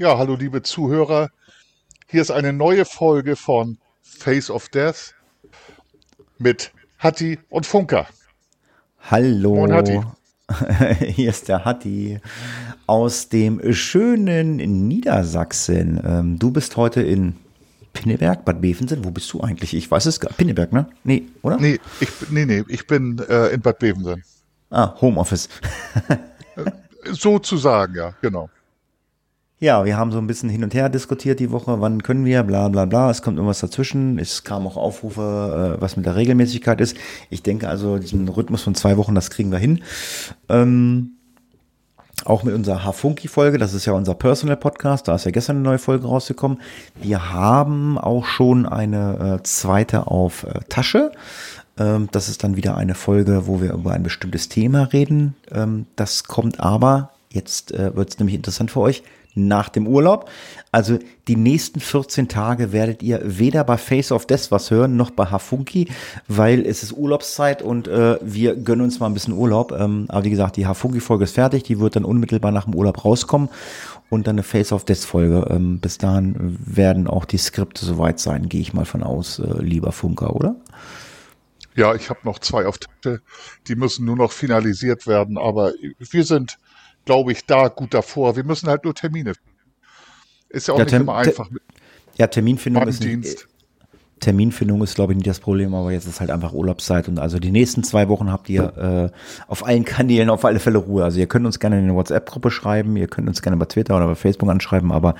Ja, hallo liebe Zuhörer. Hier ist eine neue Folge von Face of Death mit Hatti und Funker. Hallo. Moin, Hatti. Hier ist der Hatti aus dem schönen Niedersachsen. Ähm, du bist heute in Pinneberg, Bad Bevensen. Wo bist du eigentlich? Ich weiß es gar Pinneberg, ne? Nee, oder? Nee, ich, nee, nee, ich bin äh, in Bad Bevensen. Ah, Homeoffice. Sozusagen, ja, genau. Ja, wir haben so ein bisschen hin und her diskutiert die Woche, wann können wir, bla bla bla, es kommt irgendwas dazwischen, es kamen auch Aufrufe, äh, was mit der Regelmäßigkeit ist. Ich denke also, diesen Rhythmus von zwei Wochen, das kriegen wir hin. Ähm, auch mit unserer Hafunki-Folge, das ist ja unser Personal-Podcast, da ist ja gestern eine neue Folge rausgekommen. Wir haben auch schon eine äh, zweite auf äh, Tasche. Ähm, das ist dann wieder eine Folge, wo wir über ein bestimmtes Thema reden. Ähm, das kommt aber, jetzt äh, wird es nämlich interessant für euch, nach dem Urlaub. Also die nächsten 14 Tage werdet ihr weder bei Face of Death was hören, noch bei Hafunki, weil es ist Urlaubszeit und äh, wir gönnen uns mal ein bisschen Urlaub. Ähm, aber wie gesagt, die Hafunki-Folge ist fertig, die wird dann unmittelbar nach dem Urlaub rauskommen und dann eine Face of Death-Folge. Ähm, bis dahin werden auch die Skripte soweit sein, gehe ich mal von aus, äh, lieber Funker, oder? Ja, ich habe noch zwei auf Tasche, die müssen nur noch finalisiert werden, aber wir sind, glaube ich, da gut davor. Wir müssen halt nur Termine. finden. Ist ja auch Ja, nicht Term- immer einfach Ja, Terminfindung ist, Dienst. Terminfindung ist, glaube ich, nicht das Problem, aber jetzt ist halt einfach Urlaubszeit und also die nächsten zwei Wochen habt ihr äh, auf allen Kanälen auf alle Fälle Ruhe. Also ihr könnt uns gerne in eine WhatsApp-Gruppe schreiben, ihr könnt uns gerne bei Twitter oder bei Facebook anschreiben, aber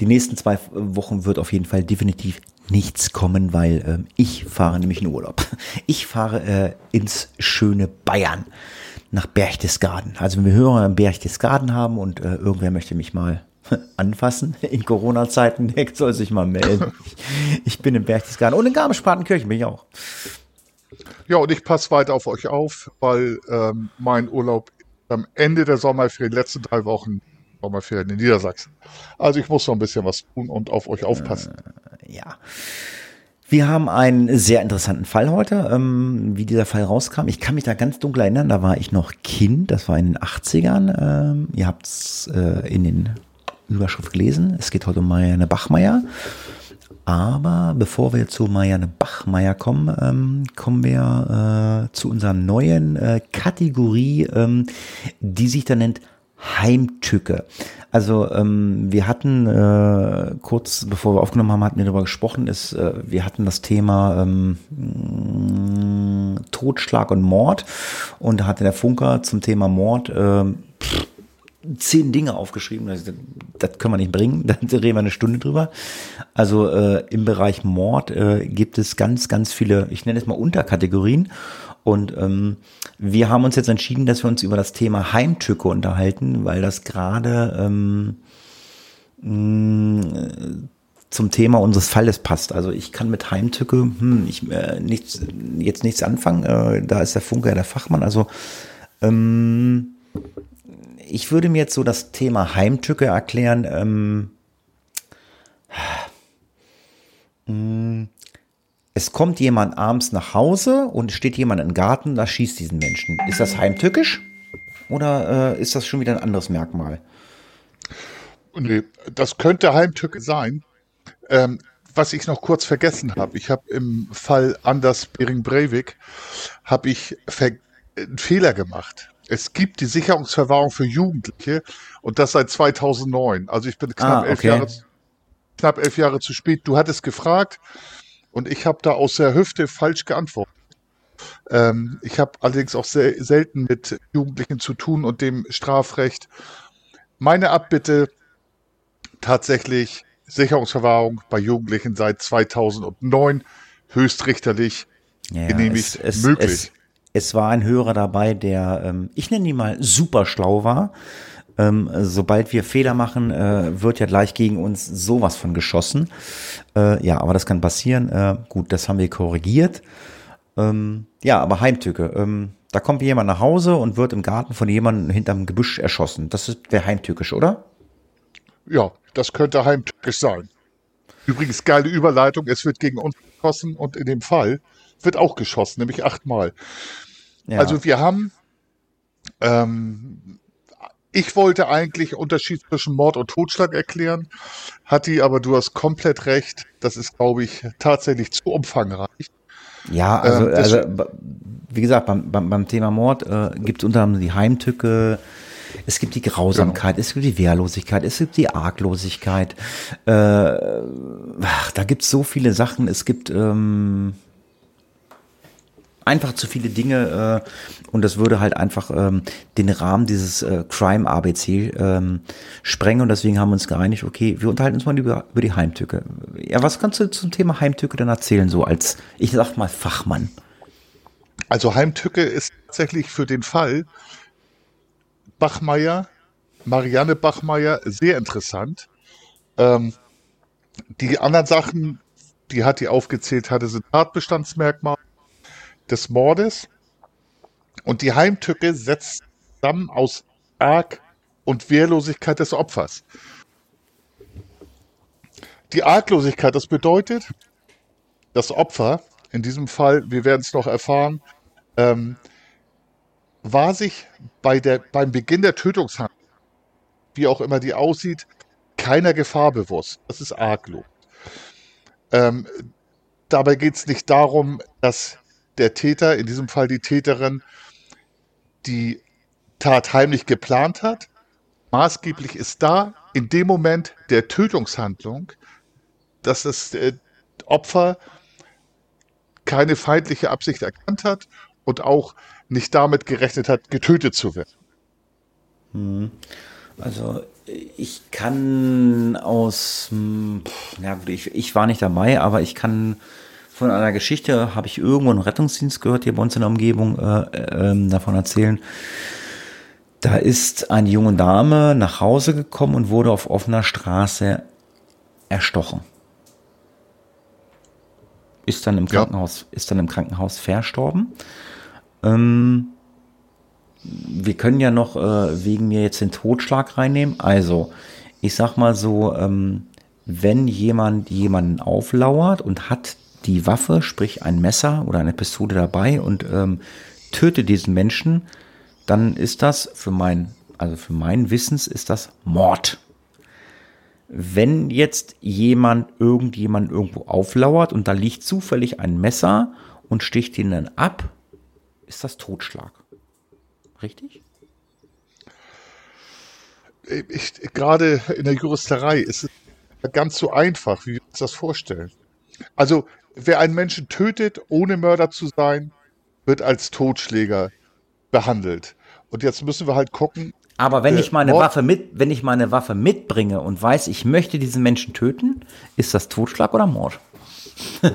die nächsten zwei Wochen wird auf jeden Fall definitiv nichts kommen, weil ähm, ich fahre nämlich in Urlaub. Ich fahre äh, ins schöne Bayern nach Berchtesgaden. Also wenn wir Hörer in Berchtesgaden haben und äh, irgendwer möchte mich mal anfassen in Corona-Zeiten, der soll sich mal melden. Ich bin in Berchtesgaden und in Garmisch-Partenkirchen bin ich auch. Ja, und ich passe weiter auf euch auf, weil ähm, mein Urlaub am Ende der Sommerferien, die letzten drei Wochen Sommerferien in Niedersachsen. Also ich muss noch ein bisschen was tun und auf euch aufpassen. Ja. Wir haben einen sehr interessanten Fall heute, ähm, wie dieser Fall rauskam. Ich kann mich da ganz dunkel erinnern, da war ich noch Kind, das war in den 80ern. Ähm, ihr habt es äh, in den Überschrift gelesen. Es geht heute um Marianne Bachmeier. Aber bevor wir zu Marianne Bachmeier kommen, ähm, kommen wir äh, zu unserer neuen äh, Kategorie, ähm, die sich da nennt Heimtücke. Also ähm, wir hatten äh, kurz bevor wir aufgenommen haben, hatten wir darüber gesprochen, ist, äh, wir hatten das Thema ähm, mh, Totschlag und Mord und da hatte der Funker zum Thema Mord ähm, pff, zehn Dinge aufgeschrieben. Das, das können wir nicht bringen. Da reden wir eine Stunde drüber. Also äh, im Bereich Mord äh, gibt es ganz, ganz viele, ich nenne es mal Unterkategorien. Und ähm, wir haben uns jetzt entschieden, dass wir uns über das Thema Heimtücke unterhalten, weil das gerade ähm, mh, zum Thema unseres Falles passt. Also ich kann mit Heimtücke hm, ich, äh, nichts, jetzt nichts anfangen. Äh, da ist der Funke ja der Fachmann. Also ähm, ich würde mir jetzt so das Thema Heimtücke erklären. Ähm, mh, es kommt jemand abends nach Hause und es steht jemand im Garten, da schießt diesen Menschen. Ist das heimtückisch? Oder äh, ist das schon wieder ein anderes Merkmal? Nee, das könnte Heimtücke sein. Ähm, was ich noch kurz vergessen habe, ich habe im Fall Anders Bering Breivik habe ich einen Fehler gemacht. Es gibt die Sicherungsverwahrung für Jugendliche und das seit 2009. Also ich bin knapp Ah, elf okay. Jahre knapp elf Jahre zu spät. Du hattest gefragt und ich habe da aus der Hüfte falsch geantwortet. Ähm, ich habe allerdings auch sehr selten mit Jugendlichen zu tun und dem Strafrecht. Meine Abbitte tatsächlich Sicherungsverwahrung bei Jugendlichen seit 2009 höchstrichterlich Ja, genehmigt es, es, möglich. Es, es war ein Hörer dabei, der, ähm, ich nenne ihn mal super schlau war. Ähm, sobald wir Fehler machen, äh, wird ja gleich gegen uns sowas von geschossen. Äh, ja, aber das kann passieren. Äh, gut, das haben wir korrigiert. Ähm, ja, aber Heimtücke. Ähm, da kommt jemand nach Hause und wird im Garten von jemandem hinterm Gebüsch erschossen. Das wäre heimtückisch, oder? Ja, das könnte heimtückisch sein. Übrigens geile Überleitung. Es wird gegen uns geschossen und in dem Fall wird auch geschossen, nämlich achtmal. Ja. Also wir haben, ähm, ich wollte eigentlich Unterschied zwischen Mord und Totschlag erklären, Hatti, aber du hast komplett recht. Das ist, glaube ich, tatsächlich zu umfangreich. Ja, also, ähm, also wie gesagt, beim, beim, beim Thema Mord äh, gibt es unter anderem die Heimtücke, es gibt die Grausamkeit, genau. es gibt die Wehrlosigkeit, es gibt die Arglosigkeit. Äh, ach, da gibt es so viele Sachen. Es gibt ähm, einfach zu viele Dinge äh, und das würde halt einfach ähm, den Rahmen dieses äh, Crime ABC ähm, sprengen und deswegen haben wir uns geeinigt, okay, wir unterhalten uns mal über, über die Heimtücke. Ja, was kannst du zum Thema Heimtücke denn erzählen, so als, ich sag mal, Fachmann? Also Heimtücke ist tatsächlich für den Fall Bachmeier, Marianne Bachmeier, sehr interessant. Ähm, die anderen Sachen, die hat die aufgezählt hatte, sind Tatbestandsmerkmale des Mordes. Und die Heimtücke setzt zusammen aus Arg und Wehrlosigkeit des Opfers. Die Arglosigkeit, das bedeutet, das Opfer, in diesem Fall, wir werden es noch erfahren, ähm, war sich bei der, beim Beginn der Tötungshandlung, wie auch immer die aussieht, keiner Gefahr bewusst. Das ist arglos. Ähm, dabei geht es nicht darum, dass der Täter, in diesem Fall die Täterin, die Tat heimlich geplant hat. Maßgeblich ist da in dem Moment der Tötungshandlung, dass das äh, Opfer keine feindliche Absicht erkannt hat und auch nicht damit gerechnet hat, getötet zu werden. Hm. Also ich kann aus, hm, ja gut, ich, ich war nicht dabei, aber ich kann von einer Geschichte, habe ich irgendwo einen Rettungsdienst gehört, hier bei uns in der Umgebung, äh, äh, davon erzählen. Da ist eine junge Dame nach Hause gekommen und wurde auf offener Straße erstochen. Ist dann im Krankenhaus, ja. ist dann im Krankenhaus verstorben. Ähm, wir können ja noch äh, wegen mir jetzt den Totschlag reinnehmen. Also, ich sag mal so, ähm, wenn jemand jemanden auflauert und hat die Waffe, sprich ein Messer oder eine Pistole dabei und ähm, tötet diesen Menschen, dann ist das für mein, also für meinen Wissens ist das Mord. Wenn jetzt jemand irgendjemand irgendwo auflauert und da liegt zufällig ein Messer und sticht ihn dann ab, ist das Totschlag. Richtig? Ich, gerade in der Juristerei ist es ganz so einfach, wie wir uns das vorstellen. Also wer einen Menschen tötet, ohne Mörder zu sein, wird als Totschläger behandelt. Und jetzt müssen wir halt gucken. Aber wenn ich meine Mord Waffe mit, wenn ich meine Waffe mitbringe und weiß, ich möchte diesen Menschen töten, ist das Totschlag oder Mord?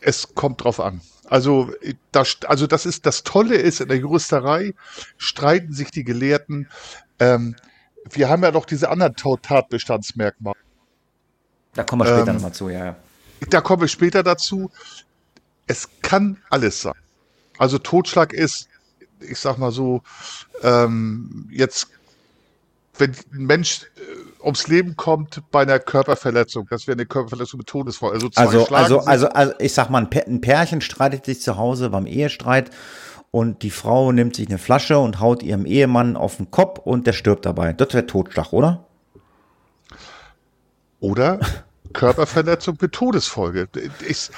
es kommt drauf an. Also das, also das ist das Tolle ist in der Juristerei streiten sich die Gelehrten. Ähm, wir haben ja noch diese anderen Tatbestandsmerkmale. Da kommen wir später ähm, nochmal zu, ja. Da kommen wir später dazu. Es kann alles sein. Also Totschlag ist, ich sag mal so, ähm, jetzt, wenn ein Mensch äh, ums Leben kommt bei einer Körperverletzung, das wäre eine Körperverletzung mit Todesfall. Also, also, also, also, also, ich sag mal, ein Pärchen streitet sich zu Hause beim Ehestreit und die Frau nimmt sich eine Flasche und haut ihrem Ehemann auf den Kopf und der stirbt dabei. Das wäre Totschlag, oder? Oder Körperverletzung mit Todesfolge. Ich,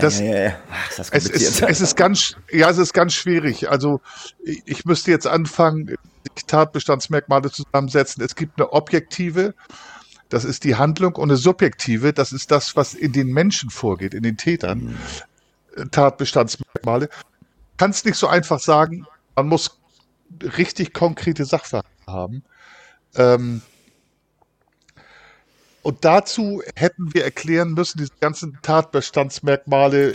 das, ja, ja, ja. Ach, das es, ist, es ist ganz, ja, es ist ganz schwierig. Also ich, ich müsste jetzt anfangen, Tatbestandsmerkmale zusammensetzen. Es gibt eine objektive, das ist die Handlung, und eine subjektive, das ist das, was in den Menschen vorgeht, in den Tätern. Mhm. Tatbestandsmerkmale. Kannst nicht so einfach sagen, man muss richtig konkrete Sachverhalte haben. Ähm, und dazu hätten wir erklären müssen, diese ganzen Tatbestandsmerkmale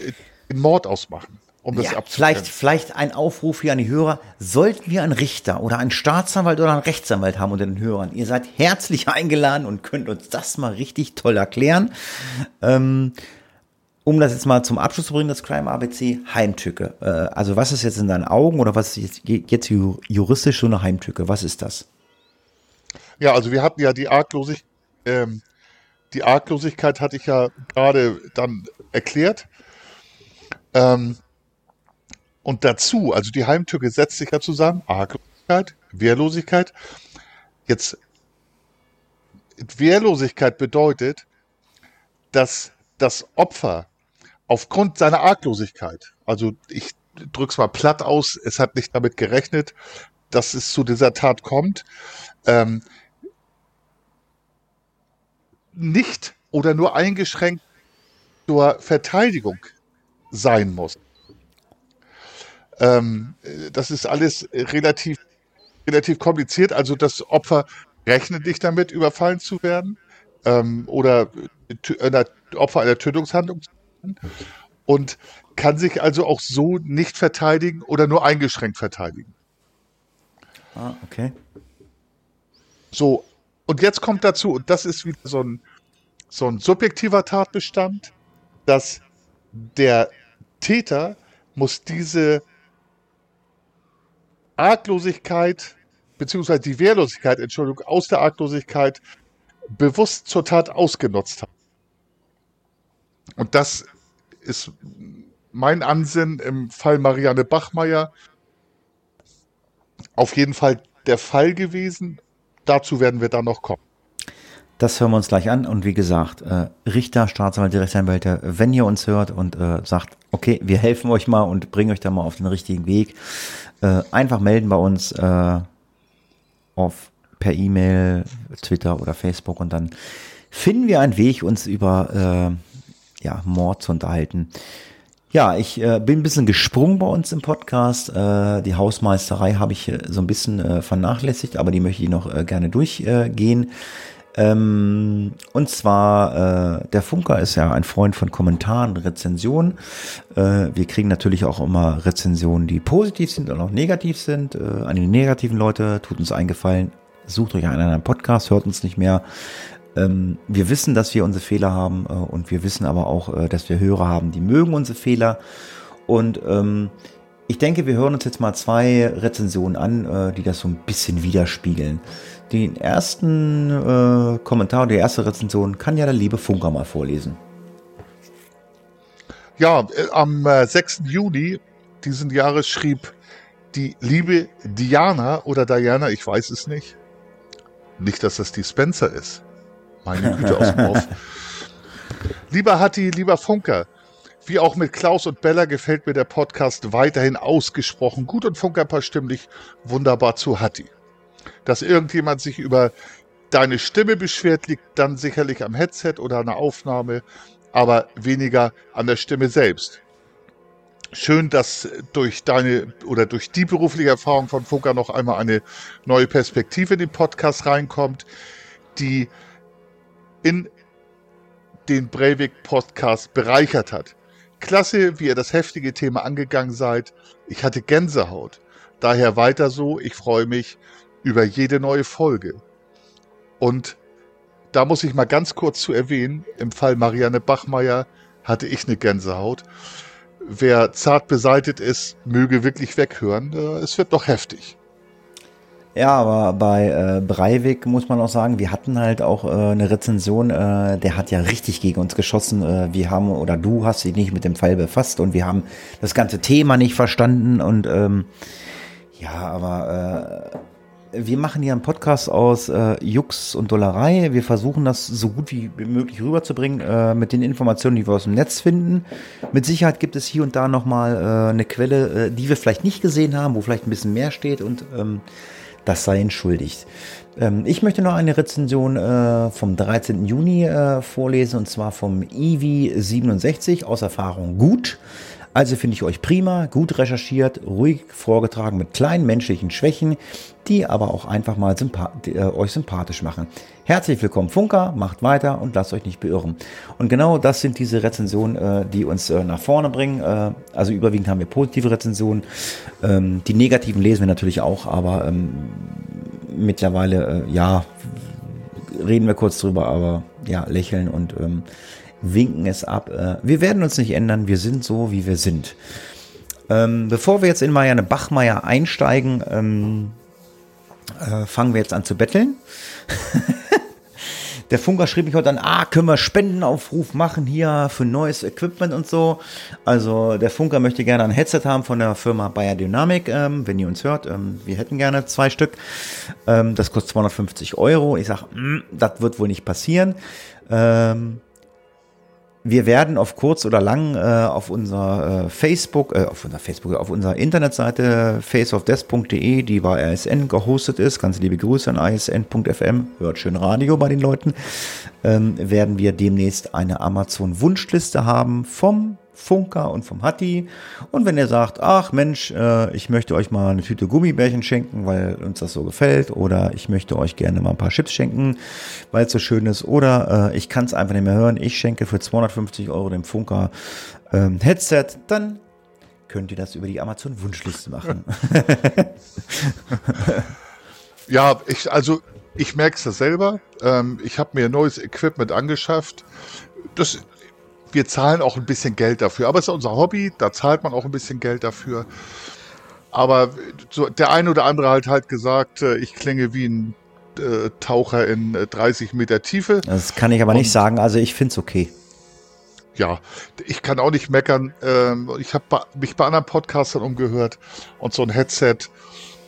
in Mord ausmachen. um das ja, vielleicht, vielleicht ein Aufruf hier an die Hörer. Sollten wir einen Richter oder einen Staatsanwalt oder einen Rechtsanwalt haben unter den Hörern, ihr seid herzlich eingeladen und könnt uns das mal richtig toll erklären. Ähm, um das jetzt mal zum Abschluss zu bringen, das Crime ABC, Heimtücke. Äh, also was ist jetzt in deinen Augen oder was ist jetzt, jetzt juristisch so eine Heimtücke? Was ist das? Ja, also wir hatten ja die Arglosigkeit, ähm, die Arglosigkeit hatte ich ja gerade dann erklärt. Ähm, und dazu, also die Heimtücke setzt sich ja zusammen, Arglosigkeit, Wehrlosigkeit. Jetzt, Wehrlosigkeit bedeutet, dass das Opfer aufgrund seiner Arglosigkeit, also ich drück's mal platt aus, es hat nicht damit gerechnet, dass es zu dieser Tat kommt, ähm, nicht oder nur eingeschränkt zur Verteidigung sein muss. Ähm, das ist alles relativ, relativ kompliziert. Also das Opfer rechnet nicht damit, überfallen zu werden ähm, oder einer, Opfer einer Tötungshandlung zu werden und kann sich also auch so nicht verteidigen oder nur eingeschränkt verteidigen. Ah, okay. So, und jetzt kommt dazu, und das ist wieder so ein, so ein subjektiver Tatbestand, dass der Täter muss diese Arglosigkeit, beziehungsweise die Wehrlosigkeit, Entschuldigung, aus der Arglosigkeit bewusst zur Tat ausgenutzt haben. Und das ist mein Ansinnen im Fall Marianne Bachmeier auf jeden Fall der Fall gewesen. Dazu werden wir dann noch kommen. Das hören wir uns gleich an. Und wie gesagt, äh, Richter, Staatsanwalt, Rechtsanwälte, wenn ihr uns hört und äh, sagt, okay, wir helfen euch mal und bringen euch da mal auf den richtigen Weg, äh, einfach melden bei uns auf per E-Mail, Twitter oder Facebook und dann finden wir einen Weg, uns über ja, Mord zu unterhalten. Ja, ich äh, bin ein bisschen gesprungen bei uns im Podcast. Äh, die Hausmeisterei habe ich äh, so ein bisschen äh, vernachlässigt, aber die möchte ich noch äh, gerne durchgehen. Ähm, und zwar, äh, der Funker ist ja ein Freund von Kommentaren, Rezensionen. Wir kriegen natürlich auch immer Rezensionen, die positiv sind und auch negativ sind. An die negativen Leute tut uns eingefallen, sucht euch einen anderen Podcast, hört uns nicht mehr. Ähm, wir wissen, dass wir unsere Fehler haben äh, und wir wissen aber auch, äh, dass wir Hörer haben, die mögen unsere Fehler. Und ähm, ich denke, wir hören uns jetzt mal zwei Rezensionen an, äh, die das so ein bisschen widerspiegeln. Den ersten Kommentar, die erste Rezension kann ja der liebe Funker mal vorlesen. Ja, am äh, 6. Juni diesen Jahres schrieb die liebe Diana oder Diana, ich weiß es nicht, nicht, dass das die Spencer ist. Meine Güte aus dem Off. Lieber Hatti, lieber Funker, wie auch mit Klaus und Bella gefällt mir der Podcast weiterhin ausgesprochen gut und Funker stimmlich wunderbar zu Hatti. Dass irgendjemand sich über deine Stimme beschwert, liegt dann sicherlich am Headset oder an der Aufnahme, aber weniger an der Stimme selbst schön, dass durch deine oder durch die berufliche Erfahrung von Funker noch einmal eine neue Perspektive in den Podcast reinkommt, die in den Breivik Podcast bereichert hat. Klasse, wie ihr das heftige Thema angegangen seid. Ich hatte Gänsehaut. Daher weiter so. Ich freue mich über jede neue Folge. Und da muss ich mal ganz kurz zu erwähnen, im Fall Marianne Bachmeier hatte ich eine Gänsehaut wer zart beseitet ist, möge wirklich weghören. Äh, es wird doch heftig. Ja, aber bei äh, Breivik muss man auch sagen, wir hatten halt auch äh, eine Rezension, äh, der hat ja richtig gegen uns geschossen. Äh, wir haben, oder du hast dich nicht mit dem Fall befasst und wir haben das ganze Thema nicht verstanden und ähm, ja, aber äh, wir machen hier einen Podcast aus äh, Jux und Dollerei. Wir versuchen das so gut wie möglich rüberzubringen äh, mit den Informationen, die wir aus dem Netz finden. Mit Sicherheit gibt es hier und da nochmal äh, eine Quelle, äh, die wir vielleicht nicht gesehen haben, wo vielleicht ein bisschen mehr steht und ähm, das sei entschuldigt. Ähm, ich möchte noch eine Rezension äh, vom 13. Juni äh, vorlesen und zwar vom Ivi67 aus Erfahrung gut. Also finde ich euch prima, gut recherchiert, ruhig vorgetragen mit kleinen menschlichen Schwächen, die aber auch einfach mal sympa äh, euch sympathisch machen. Herzlich willkommen Funker, macht weiter und lasst euch nicht beirren. Und genau das sind diese Rezensionen, äh, die uns äh, nach vorne bringen. Äh, also überwiegend haben wir positive Rezensionen. Ähm, die negativen lesen wir natürlich auch, aber ähm, mittlerweile, äh, ja, reden wir kurz drüber, aber ja, lächeln und ähm, winken es ab. Äh, wir werden uns nicht ändern, wir sind so, wie wir sind. Ähm, bevor wir jetzt in Marianne Bachmeier einsteigen, ähm, äh, fangen wir jetzt an zu betteln. Der Funker schrieb mich heute an, ah, können wir Spendenaufruf machen hier für neues Equipment und so. Also der Funker möchte gerne ein Headset haben von der Firma Bayer Dynamic, ähm, wenn ihr uns hört. Ähm, wir hätten gerne zwei Stück. Ähm, das kostet 250 Euro. Ich sage, mm, das wird wohl nicht passieren. Ähm, wir werden auf kurz oder lang äh, auf unserer äh, Facebook, äh, auf unserer Facebook, auf unserer Internetseite faceofdeath.de, die bei ASN gehostet ist, ganz liebe Grüße an asn.fm, hört schön Radio bei den Leuten, ähm, werden wir demnächst eine Amazon Wunschliste haben vom Funker und vom Hatti. Und wenn ihr sagt, ach Mensch, äh, ich möchte euch mal eine Tüte Gummibärchen schenken, weil uns das so gefällt, oder ich möchte euch gerne mal ein paar Chips schenken, weil es so schön ist, oder äh, ich kann es einfach nicht mehr hören, ich schenke für 250 Euro dem Funker ähm, Headset, dann könnt ihr das über die Amazon Wunschliste machen. ja, ich, also ich merke es ja selber. Ähm, ich habe mir neues Equipment angeschafft. Das wir zahlen auch ein bisschen Geld dafür. Aber es ist unser Hobby, da zahlt man auch ein bisschen Geld dafür. Aber so, der eine oder andere hat halt gesagt, äh, ich klinge wie ein äh, Taucher in 30 äh, Meter Tiefe. Das kann ich aber Und, nicht sagen. Also ich finde es okay. Ja, ich kann auch nicht meckern. Ähm, ich habe mich bei anderen Podcastern umgehört und so ein Headset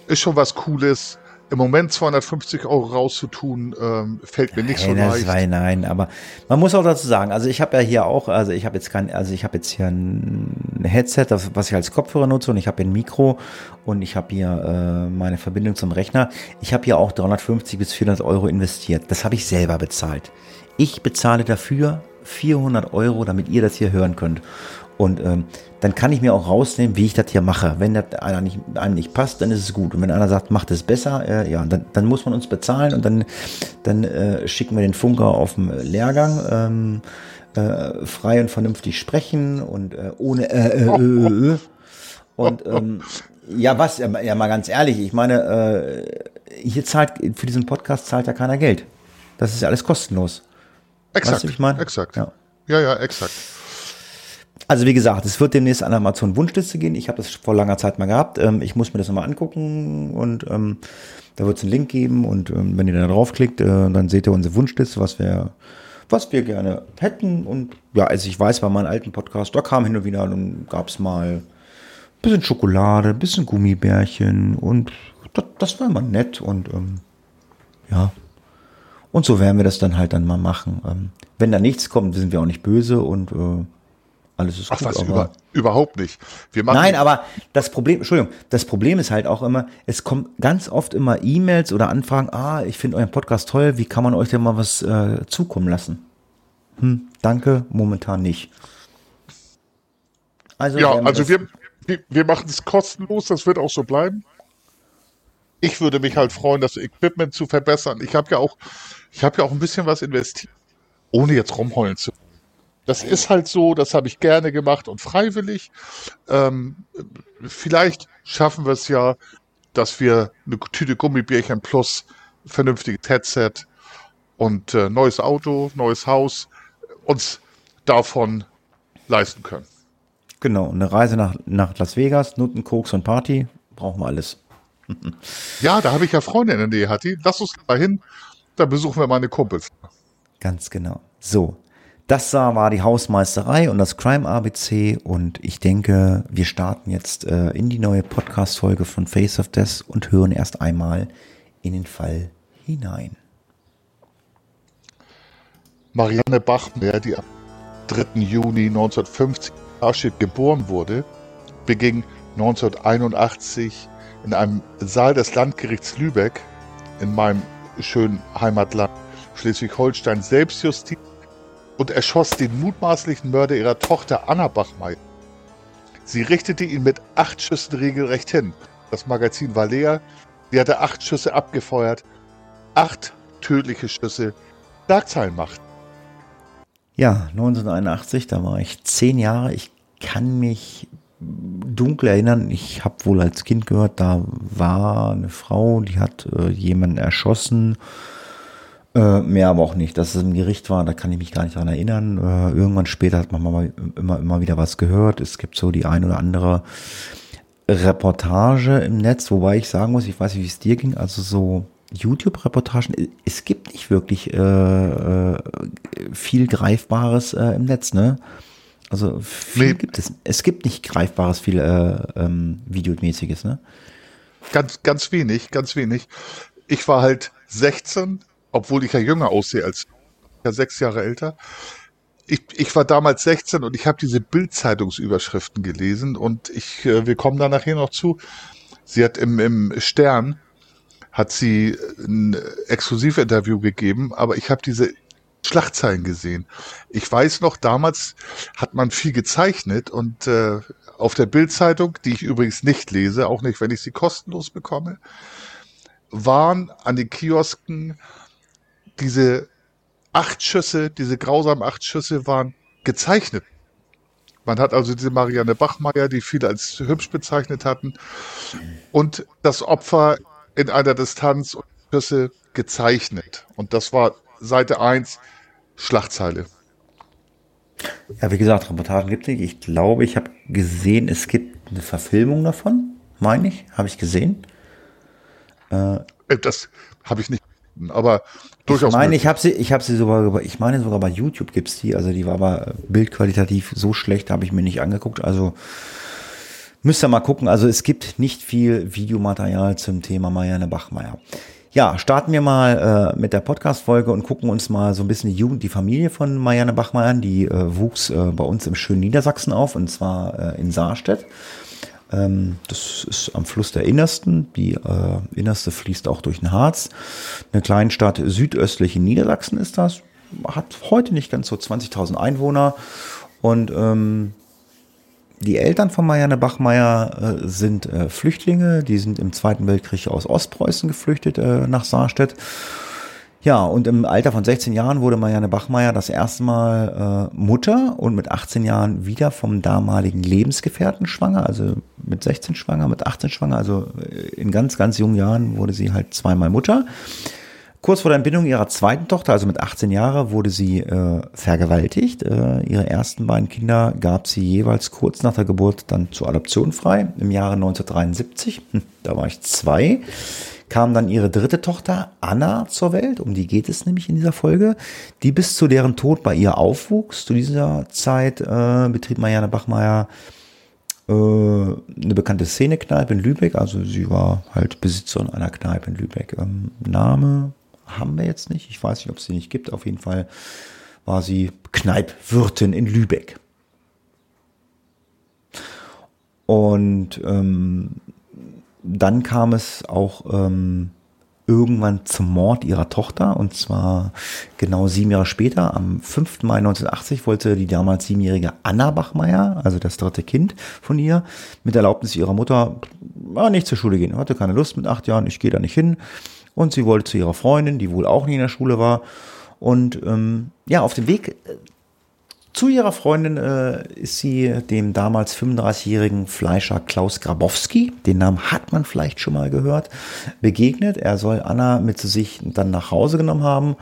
ist schon was Cooles im Moment 250 Euro rauszutun, ähm, fällt mir nicht nein, so leicht. War, nein, aber man muss auch dazu sagen, also ich habe ja hier auch, also ich habe jetzt kein, also ich habe jetzt hier ein Headset, das, was ich als Kopfhörer nutze und ich habe ein Mikro und ich habe hier äh, meine Verbindung zum Rechner. Ich habe hier auch 350 bis 400 Euro investiert. Das habe ich selber bezahlt. Ich bezahle dafür 400 Euro, damit ihr das hier hören könnt. Und ähm, dann kann ich mir auch rausnehmen, wie ich das hier mache. Wenn das einer nicht, einem nicht passt, dann ist es gut. Und wenn einer sagt, macht es besser, äh, ja, dann, dann muss man uns bezahlen und dann, dann äh, schicken wir den Funker auf den Lehrgang. Ähm, äh, frei und vernünftig sprechen und äh, ohne äh, äh, äh, äh. Und ähm, ja, was, ja mal ganz ehrlich, ich meine, äh, hier zahlt, für diesen Podcast zahlt ja keiner Geld. Das ist ja alles kostenlos. Exakt. Weißt du, ich meine? Exakt. Ja. ja, ja, exakt. Also wie gesagt, es wird demnächst an Amazon Wunschliste gehen. Ich habe das vor langer Zeit mal gehabt. Ähm, ich muss mir das nochmal angucken und ähm, da wird es einen Link geben und ähm, wenn ihr da draufklickt, äh, dann seht ihr unsere Wunschliste, was wir, was wir gerne hätten. Und ja, also ich weiß, bei meinem alten Podcast, da kam hin und wieder, dann gab es mal ein bisschen Schokolade, ein bisschen Gummibärchen und das, das war immer nett und ähm, ja. Und so werden wir das dann halt dann mal machen. Ähm, wenn da nichts kommt, sind wir auch nicht böse und äh, alles ist Ach, gut, was, über, überhaupt nicht. Wir machen Nein, aber das Problem, Entschuldigung, das Problem ist halt auch immer, es kommen ganz oft immer E-Mails oder Anfragen, ah, ich finde euren Podcast toll, wie kann man euch denn mal was äh, zukommen lassen? Hm, danke, momentan nicht. Also, ja, also wir, wir, wir machen es kostenlos, das wird auch so bleiben. Ich würde mich halt freuen, das Equipment zu verbessern. Ich habe ja auch, ich habe ja auch ein bisschen was investiert, ohne jetzt rumheulen zu das ist halt so, das habe ich gerne gemacht und freiwillig. Ähm, vielleicht schaffen wir es ja, dass wir eine Tüte Gummibärchen plus vernünftiges Headset und äh, neues Auto, neues Haus uns davon leisten können. Genau, eine Reise nach, nach Las Vegas, Nutten, Koks und Party, brauchen wir alles. ja, da habe ich ja Freunde in der Nähe, Hatti. Lass uns mal hin, da besuchen wir meine Kumpels. Ganz genau. So, das war die Hausmeisterei und das Crime ABC und ich denke, wir starten jetzt äh, in die neue Podcast-Folge von Face of Death und hören erst einmal in den Fall hinein. Marianne Bachmer, die am 3. Juni 1950 in geboren wurde, beging 1981 in einem Saal des Landgerichts Lübeck in meinem schönen Heimatland Schleswig-Holstein Selbstjustiz und erschoss den mutmaßlichen Mörder ihrer Tochter Anna Bachmeier. Sie richtete ihn mit acht Schüssen regelrecht hin. Das Magazin war leer. Sie hatte acht Schüsse abgefeuert. Acht tödliche Schüsse. Schlagzeilen macht. Ja, 1981, da war ich zehn Jahre. Ich kann mich dunkel erinnern. Ich habe wohl als Kind gehört, da war eine Frau, die hat äh, jemanden erschossen. Äh, mehr aber auch nicht. Dass es im Gericht war, da kann ich mich gar nicht dran erinnern. Äh, irgendwann später hat man mal immer, immer wieder was gehört. Es gibt so die ein oder andere Reportage im Netz, wobei ich sagen muss, ich weiß nicht, wie es dir ging, also so YouTube-Reportagen, es gibt nicht wirklich äh, äh, viel Greifbares äh, im Netz, ne? Also viel nee. gibt es. Es gibt nicht greifbares viel äh, ähm, Videomäßiges, ne? Ganz, ganz wenig, ganz wenig. Ich war halt 16, obwohl ich ja jünger aussehe als ja sechs Jahre älter. Ich, ich war damals 16 und ich habe diese Bildzeitungsüberschriften gelesen und ich, äh, wir kommen da nachher noch zu. Sie hat im, im Stern hat sie ein Exklusivinterview gegeben, aber ich habe diese Schlagzeilen gesehen. Ich weiß noch, damals hat man viel gezeichnet und äh, auf der Bildzeitung, die ich übrigens nicht lese, auch nicht, wenn ich sie kostenlos bekomme, waren an den Kiosken diese acht Schüsse, diese grausamen acht Schüsse waren gezeichnet. Man hat also diese Marianne Bachmeier, die viele als hübsch bezeichnet hatten, und das Opfer in einer Distanz und Schüsse gezeichnet. Und das war Seite 1, Schlagzeile. Ja, wie gesagt, Reportagen gibt es nicht. Ich glaube, ich habe gesehen, es gibt eine Verfilmung davon, meine ich, habe ich gesehen. Äh, äh das habe ich nicht, aber durchaus. Ich meine, ich habe sie, ich habe sie sogar, ich meine sogar bei YouTube gibt es die, also die war aber bildqualitativ so schlecht, habe ich mir nicht angeguckt. Also müsst ihr mal gucken. Also es gibt nicht viel Videomaterial zum Thema Marianne Bachmeier. Ja, starten wir mal äh, mit der Podcast-Folge und gucken uns mal so ein bisschen die Jugend, die Familie von Marianne Bachmann an. Die äh, wuchs äh, bei uns im schönen Niedersachsen auf und zwar äh, in Saarstedt. Ähm, das ist am Fluss der Innersten. Die äh, Innerste fließt auch durch den Harz. Eine Kleinstadt südöstlich in Niedersachsen ist das. Hat heute nicht ganz so 20.000 Einwohner und ähm, die Eltern von Marianne Bachmeier äh, sind äh, Flüchtlinge, die sind im Zweiten Weltkrieg aus Ostpreußen geflüchtet äh, nach Saarstedt. Ja, und im Alter von 16 Jahren wurde Marianne Bachmeier das erste Mal äh, Mutter und mit 18 Jahren wieder vom damaligen Lebensgefährten schwanger, also mit 16 schwanger, mit 18 schwanger, also äh, in ganz, ganz jungen Jahren wurde sie halt zweimal Mutter. Kurz vor der Entbindung ihrer zweiten Tochter, also mit 18 Jahren, wurde sie äh, vergewaltigt. Äh, ihre ersten beiden Kinder gab sie jeweils kurz nach der Geburt dann zur Adoption frei. Im Jahre 1973, hm, da war ich zwei, kam dann ihre dritte Tochter Anna zur Welt. Um die geht es nämlich in dieser Folge, die bis zu deren Tod bei ihr aufwuchs. Zu dieser Zeit äh, betrieb Marianne Bachmeier äh, eine bekannte Szenekneipe in Lübeck. Also sie war halt Besitzerin einer Kneipe in Lübeck. Ähm, Name haben wir jetzt nicht. Ich weiß nicht, ob es sie nicht gibt. Auf jeden Fall war sie Kneipwirtin in Lübeck. Und ähm, dann kam es auch ähm, irgendwann zum Mord ihrer Tochter. Und zwar genau sieben Jahre später, am 5. Mai 1980, wollte die damals siebenjährige Anna Bachmeier, also das dritte Kind von ihr, mit Erlaubnis ihrer Mutter war nicht zur Schule gehen. Hatte keine Lust mit acht Jahren, ich gehe da nicht hin und sie wollte zu ihrer Freundin, die wohl auch nie in der Schule war. Und ähm, ja, auf dem Weg äh, zu ihrer Freundin äh, ist sie dem damals 35-jährigen Fleischer Klaus Grabowski, den Namen hat man vielleicht schon mal gehört, begegnet. Er soll Anna mit zu sich dann nach Hause genommen haben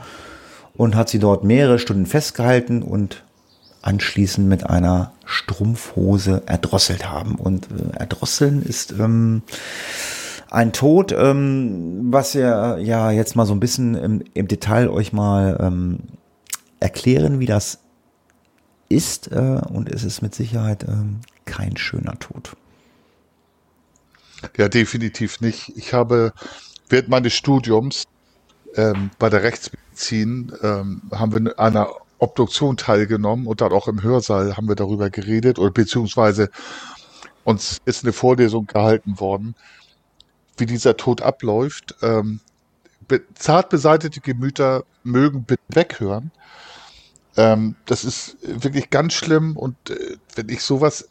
und hat sie dort mehrere Stunden festgehalten und anschließend mit einer Strumpfhose erdrosselt haben. Und äh, erdrosseln ist ähm, ein Tod, ähm, was wir ja jetzt mal so ein bisschen im, im Detail euch mal ähm, erklären, wie das ist. Äh, und es ist mit Sicherheit ähm, kein schöner Tod. Ja, definitiv nicht. Ich habe während meines Studiums ähm, bei der Rechtsmedizin ähm, haben wir in einer Obduktion teilgenommen und dann auch im Hörsaal haben wir darüber geredet oder beziehungsweise uns ist eine Vorlesung gehalten worden wie dieser Tod abläuft. Ähm, be zart beseitete Gemüter mögen bitte weghören. Ähm, das ist wirklich ganz schlimm und äh, wenn ich sowas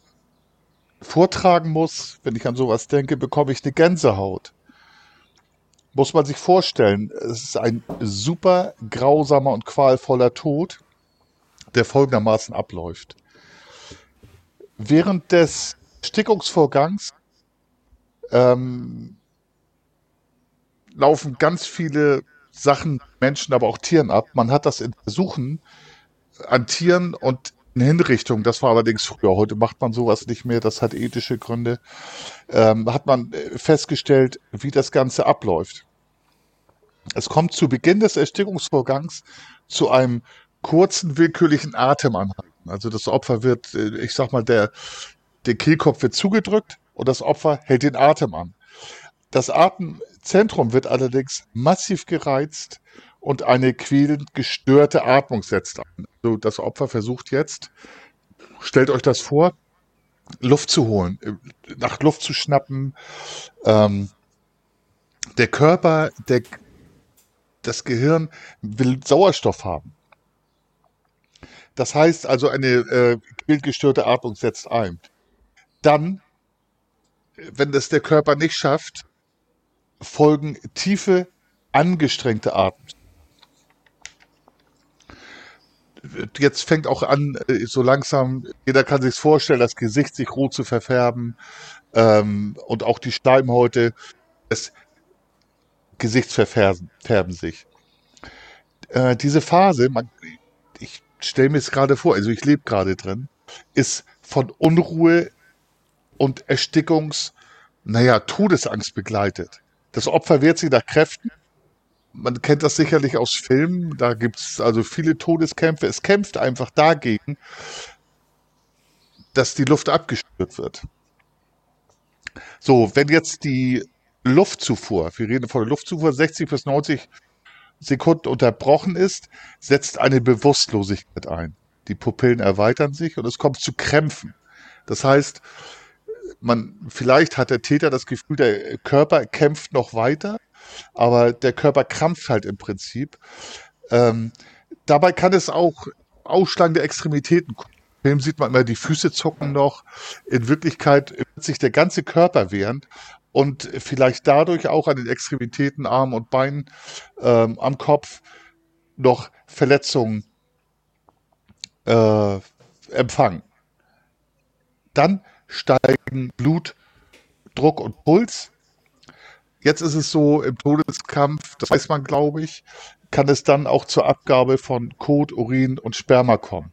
vortragen muss, wenn ich an sowas denke, bekomme ich eine Gänsehaut. Muss man sich vorstellen, es ist ein super grausamer und qualvoller Tod, der folgendermaßen abläuft. Während des Stickungsvorgangs ähm, laufen ganz viele Sachen, Menschen, aber auch Tieren ab. Man hat das in Versuchen an Tieren und in Hinrichtung, das war allerdings früher, heute macht man sowas nicht mehr, das hat ethische Gründe, ähm, hat man äh, festgestellt, wie das Ganze abläuft. Es kommt zu Beginn des Erstickungsvorgangs zu einem kurzen, willkürlichen Atemanhalten. Also das Opfer wird, äh, ich sag mal, der, der Kehlkopf wird zugedrückt und das Opfer hält den Atem an. Das Atemzentrum wird allerdings massiv gereizt und eine quälend gestörte Atmung setzt ein. Also das Opfer versucht jetzt, stellt euch das vor, Luft zu holen, äh, nach Luft zu schnappen. Ähm, der Körper, der, das Gehirn will Sauerstoff haben. Das heißt also, eine äh, quälgestörte Atmung setzt ein. Dann, wenn das der Körper nicht schafft, folgen tiefe, angestrengte Atmen. Jetzt fängt auch an, äh, so langsam, jeder kann sich vorstellen, das Gesicht sich rot zu verfärben ähm, und auch die Schleimhäute des Gesichts verfärben sich. Äh, diese Phase, man, ich stelle mir es gerade vor, also ich lebe gerade drin, ist von Unruhe und Erstickungs, naja, Todesangst begleitet. Das Opfer wehrt sich nach Kräften. Man kennt das sicherlich aus Filmen. Da gibt es also viele Todeskämpfe. Es kämpft einfach dagegen, dass die Luft abgespürt wird. So, wenn jetzt die Luftzufuhr, wir reden von der Luftzufuhr, 60 bis 90 Sekunden unterbrochen ist, setzt eine Bewusstlosigkeit ein. Die Pupillen erweitern sich und es kommt zu Krämpfen. Das heißt, man, vielleicht hat der Täter das Gefühl, der Körper kämpft noch weiter, aber der Körper krampft halt im Prinzip. Ähm, dabei kann es auch ausschlagende Extremitäten kommen. Im Film sieht man immer, die Füße zucken noch. In Wirklichkeit wird sich der ganze Körper wehren und vielleicht dadurch auch an den Extremitäten, Armen und Beinen, ähm, am Kopf noch Verletzungen äh, empfangen. Dann steigen Blutdruck und Puls. Jetzt ist es so, im Todeskampf, das weiß man, glaube ich, kann es dann auch zur Abgabe von Kot, Urin und Sperma kommen.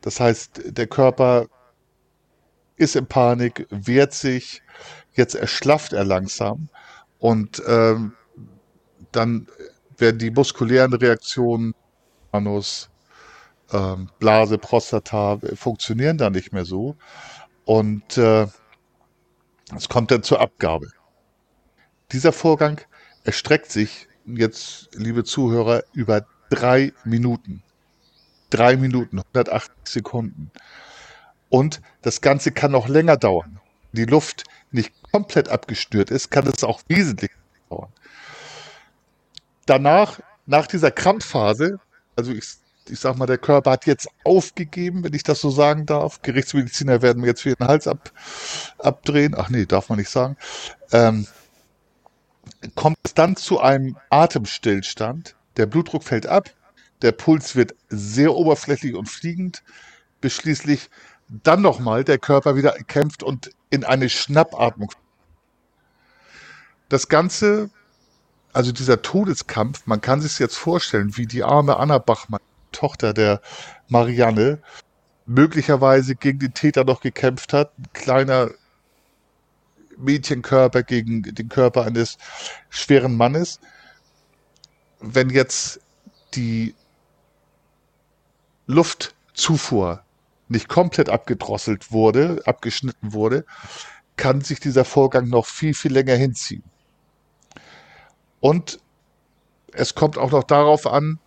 Das heißt, der Körper ist in Panik, wehrt sich, jetzt erschlafft er langsam und ähm, dann werden die muskulären Reaktionen, Anus, ähm, Blase, Prostata, funktionieren da nicht mehr so. Und äh, es kommt dann zur Abgabe. Dieser Vorgang erstreckt sich jetzt, liebe Zuhörer, über drei Minuten. Drei Minuten, 180 Sekunden. Und das Ganze kann noch länger dauern. Die Luft nicht komplett abgestört ist, kann es auch wesentlich dauern. Danach, nach dieser Krampfphase, also ich ich sag mal, der Körper hat jetzt aufgegeben, wenn ich das so sagen darf. Gerichtsmediziner werden mir jetzt wieder den Hals ab, abdrehen. Ach nee, darf man nicht sagen. Ähm, kommt es dann zu einem Atemstillstand. Der Blutdruck fällt ab, der Puls wird sehr oberflächlich und fliegend, bis schließlich dann nochmal der Körper wieder kämpft und in eine Schnappatmung. Das Ganze, also dieser Todeskampf, man kann sich jetzt vorstellen, wie die arme Anna Bachmann Tochter der Marianne möglicherweise gegen den Täter noch gekämpft hat. Ein kleiner Mädchenkörper gegen den Körper eines schweren Mannes. Wenn jetzt die Luftzufuhr nicht komplett abgedrosselt wurde, abgeschnitten wurde, kann sich dieser Vorgang noch viel, viel länger hinziehen. Und es kommt auch noch darauf an,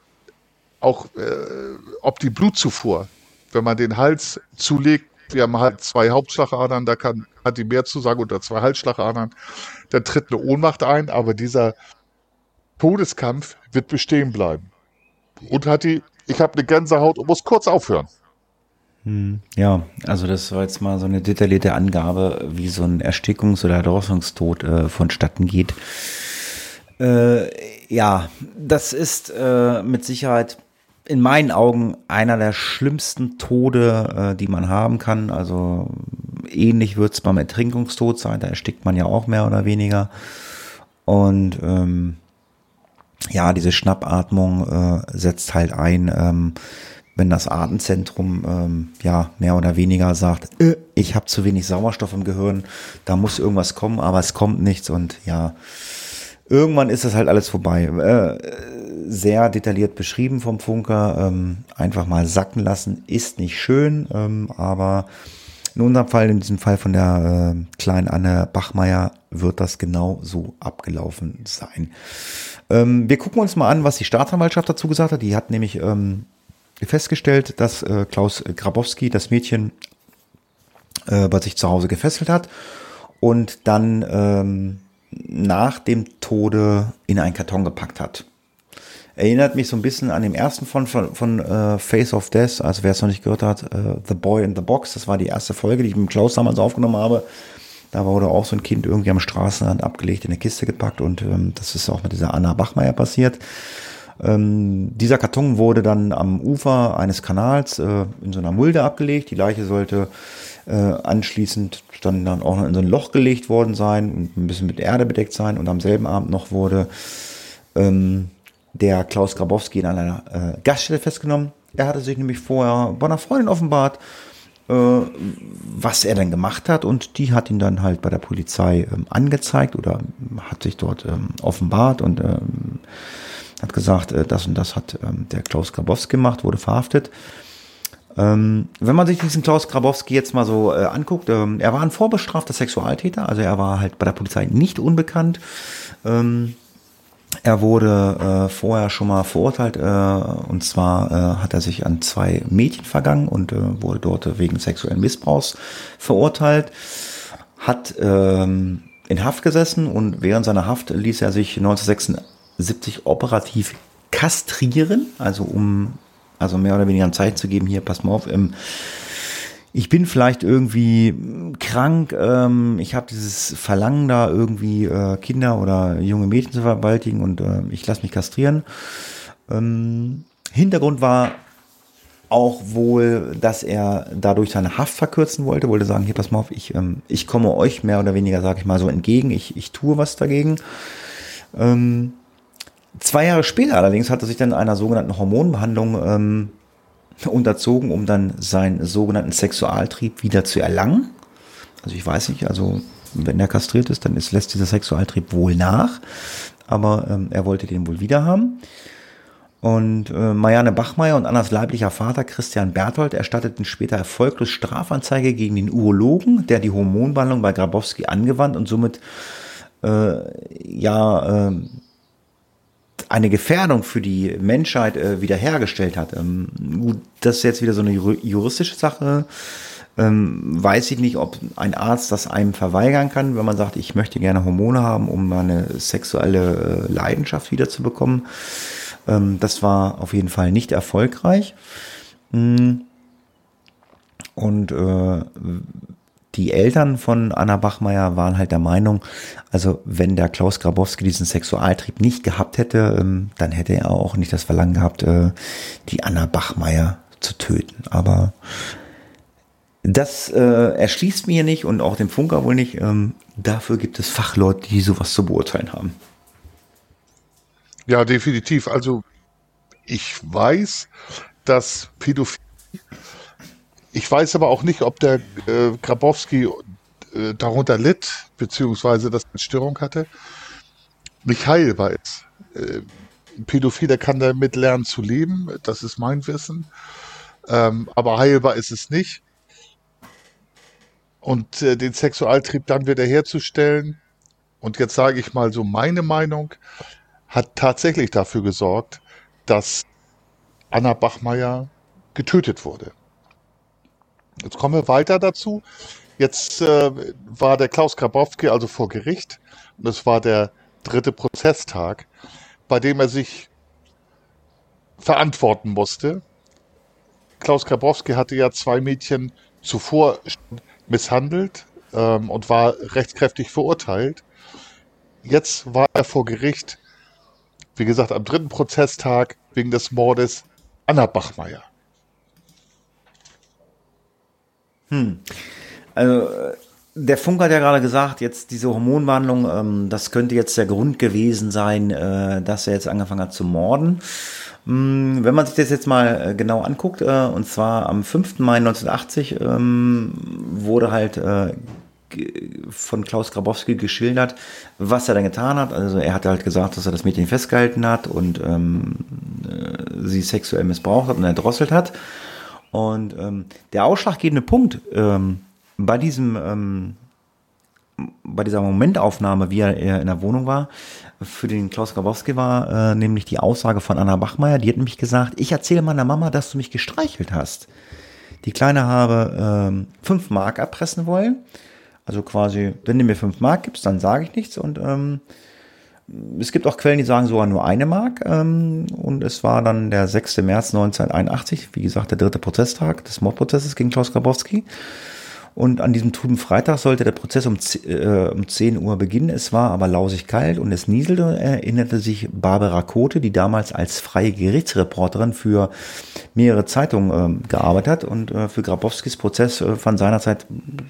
auch äh, ob die Blutzufuhr, wenn man den Hals zulegt, wir haben halt zwei Hauptschlagadern, da kann, hat die mehr zu sagen oder zwei Halsschlagadern, dann tritt eine Ohnmacht ein, aber dieser Todeskampf wird bestehen bleiben. Und hat die, ich habe eine Gänsehaut und muss kurz aufhören. Hm, Ja, also das war jetzt mal so eine detaillierte Angabe, wie so ein Erstickungs- oder Erdrosselungstod äh, vonstatten geht. Äh, ja, das ist äh, mit Sicherheit in meinen Augen einer der schlimmsten Tode, äh, die man haben kann. Also ähnlich wird es beim Ertrinkungstod sein, da erstickt man ja auch mehr oder weniger. Und ähm, ja, diese Schnappatmung äh, setzt halt ein, ähm, wenn das Atemzentrum ähm, ja mehr oder weniger sagt, äh, ich habe zu wenig Sauerstoff im Gehirn, da muss irgendwas kommen, aber es kommt nichts und ja, irgendwann ist das halt alles vorbei. Äh, sehr detailliert beschrieben vom Funker, ähm, einfach mal sacken lassen, ist nicht schön, ähm, aber in unserem Fall, in diesem Fall von der äh, kleinen Anne Bachmeier, wird das genau so abgelaufen sein. Ähm, wir gucken uns mal an, was die Staatsanwaltschaft dazu gesagt hat. Die hat nämlich ähm, festgestellt, dass äh, Klaus Grabowski das Mädchen äh, bei sich zu Hause gefesselt hat und dann ähm, nach dem Tode in einen Karton gepackt hat. Erinnert mich so ein bisschen an den ersten von, von, von äh, Face of Death, also wer es noch nicht gehört hat, äh, The Boy in the Box, das war die erste Folge, die ich mit Klaus damals aufgenommen habe. Da wurde auch so ein Kind irgendwie am Straßenrand abgelegt, in eine Kiste gepackt und ähm, das ist auch mit dieser Anna Bachmeier passiert. Ähm, dieser Karton wurde dann am Ufer eines Kanals äh, in so einer Mulde abgelegt. Die Leiche sollte äh, anschließend dann, dann auch in so ein Loch gelegt worden sein und ein bisschen mit Erde bedeckt sein. Und am selben Abend noch wurde ähm, der Klaus Grabowski in einer äh, Gaststätte festgenommen. Er hatte sich nämlich vorher bei einer Freundin offenbart, äh, was er dann gemacht hat und die hat ihn dann halt bei der Polizei ähm, angezeigt oder hat sich dort ähm, offenbart und ähm, hat gesagt, äh, das und das hat ähm, der Klaus Grabowski gemacht, wurde verhaftet. Ähm, wenn man sich diesen Klaus Grabowski jetzt mal so äh, anguckt, ähm, er war ein vorbestrafter Sexualtäter, also er war halt bei der Polizei nicht unbekannt. Ähm, er wurde äh, vorher schon mal verurteilt, äh, und zwar äh, hat er sich an zwei Mädchen vergangen und äh, wurde dort wegen sexuellen Missbrauchs verurteilt, hat ähm, in Haft gesessen und während seiner Haft ließ er sich 1976 operativ kastrieren, also um also mehr oder weniger ein Zeichen zu geben, hier, pass mal auf, ähm, ich bin vielleicht irgendwie krank, ähm, ich habe dieses Verlangen da irgendwie äh, Kinder oder junge Mädchen zu verwaltigen und äh, ich lasse mich kastrieren. Ähm, Hintergrund war auch wohl, dass er dadurch seine Haft verkürzen wollte, wollte sagen, hier pass mal auf, ich, ähm, ich komme euch mehr oder weniger, sage ich mal so, entgegen, ich, ich tue was dagegen. Ähm, zwei Jahre später allerdings hat er sich dann einer sogenannten Hormonbehandlung ähm, unterzogen, um dann seinen sogenannten Sexualtrieb wieder zu erlangen. Also ich weiß nicht, also wenn er kastriert ist, dann ist, lässt dieser Sexualtrieb wohl nach, aber ähm, er wollte den wohl wieder haben. Und äh, Marianne Bachmeier und Annas leiblicher Vater Christian Berthold erstatteten später erfolglos Strafanzeige gegen den Urologen, der die Hormonbehandlung bei Grabowski angewandt und somit äh, ja äh, eine Gefährdung für die Menschheit äh, wiederhergestellt hat. Ähm, gut, das ist jetzt wieder so eine juristische Sache. Ähm, weiß ich nicht, ob ein Arzt das einem verweigern kann, wenn man sagt, ich möchte gerne Hormone haben, um meine sexuelle äh, Leidenschaft wiederzubekommen. Ähm, das war auf jeden Fall nicht erfolgreich. Mm. Und äh, die Eltern von Anna Bachmeier waren halt der Meinung, also wenn der Klaus Grabowski diesen Sexualtrieb nicht gehabt hätte, ähm, dann hätte er auch nicht das Verlangen gehabt, äh, die Anna Bachmeier zu töten. Aber das äh, erschließt mir nicht und auch dem Funker wohl nicht. Ähm, dafür gibt es Fachleute, die sowas zu beurteilen haben. Ja, definitiv. Also ich weiß, dass Pädophilie ich weiß aber auch nicht, ob der äh, Grabowski äh, darunter litt, beziehungsweise das eine Störung hatte, nicht heilbar ist. Äh, ein Pädophiler kann damit lernen zu leben, das ist mein Wissen. Ähm, aber heilbar ist es nicht. Und äh, den Sexualtrieb dann wieder herzustellen, und jetzt sage ich mal so meine Meinung, hat tatsächlich dafür gesorgt, dass Anna Bachmeier getötet wurde. Jetzt kommen wir weiter dazu. Jetzt äh, war der Klaus Grabowski also vor Gericht und es war der dritte Prozesstag, bei dem er sich verantworten musste. Klaus Grabowski hatte ja zwei Mädchen zuvor misshandelt ähm, und war rechtskräftig verurteilt. Jetzt war er vor Gericht, wie gesagt, am dritten Prozesstag wegen des Mordes Anna Bachmeier. Hm. Also äh, der Funk hat ja gerade gesagt, jetzt diese Hormonwandlung, ähm, das könnte jetzt der Grund gewesen sein, äh, dass er jetzt angefangen hat zu morden. Ähm, wenn man sich das jetzt mal äh, genau anguckt, äh, und zwar am 5. Mai 1980 ähm, wurde halt äh, von Klaus Grabowski geschildert, was er dann getan hat. Also er hat halt gesagt, dass er das Mädchen festgehalten hat und ähm, äh, sie sexuell missbraucht hat und erdrosselt hat. Und ähm, der ausschlaggebende Punkt ähm, bei diesem, ähm, bei dieser Momentaufnahme, wie er in der Wohnung war, für den Klaus Grabowski war äh, nämlich die Aussage von Anna Bachmeier. Die hat nämlich gesagt, ich erzähle meiner Mama, dass du mich gestreichelt hast. Die Kleine habe ähm, fünf Mark erpressen wollen. Also quasi, wenn du mir fünf Mark gibst, dann sage ich nichts. Und ähm, es gibt auch Quellen, die sagen sogar nur eine Mark. Ähm, und es war dann der 6. März 1981, wie gesagt, der dritte Prozesstag des Mordprozesses gegen Klaus Grabowski. Und an diesem trüben Freitag sollte der Prozess um, äh, um 10 Uhr beginnen. Es war aber lausig kalt und es nieselte, erinnerte sich Barbara Kote, die damals als freie Gerichtsreporterin für mehrere Zeitungen äh, gearbeitet hat. Und äh, für Grabowskis Prozess äh, von seiner Zeit,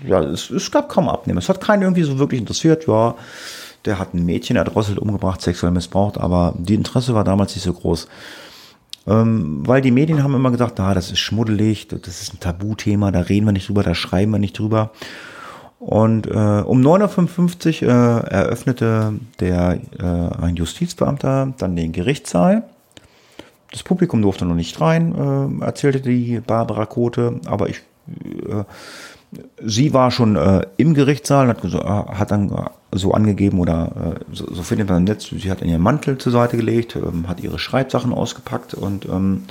ja, es, es gab kaum Abnehmen. Es hat keinen irgendwie so wirklich interessiert. Ja, der hat ein Mädchen erdrosselt, umgebracht, sexuell missbraucht, aber die Interesse war damals nicht so groß. Ähm, weil die Medien haben immer gesagt, ah, das ist schmuddelig, das ist ein Tabuthema, da reden wir nicht drüber, da schreiben wir nicht drüber. Und äh, um 9.55 Uhr äh, eröffnete der, äh, ein Justizbeamter dann den Gerichtssaal. Das Publikum durfte noch nicht rein, äh, erzählte die Barbara Kote, aber ich, äh, sie war schon äh, im Gerichtssaal, hat, hat dann so angegeben oder äh, so, so, findet man im Netz, sie hat in ihren Mantel zur Seite gelegt, ähm, hat ihre Schreibsachen ausgepackt und ähm,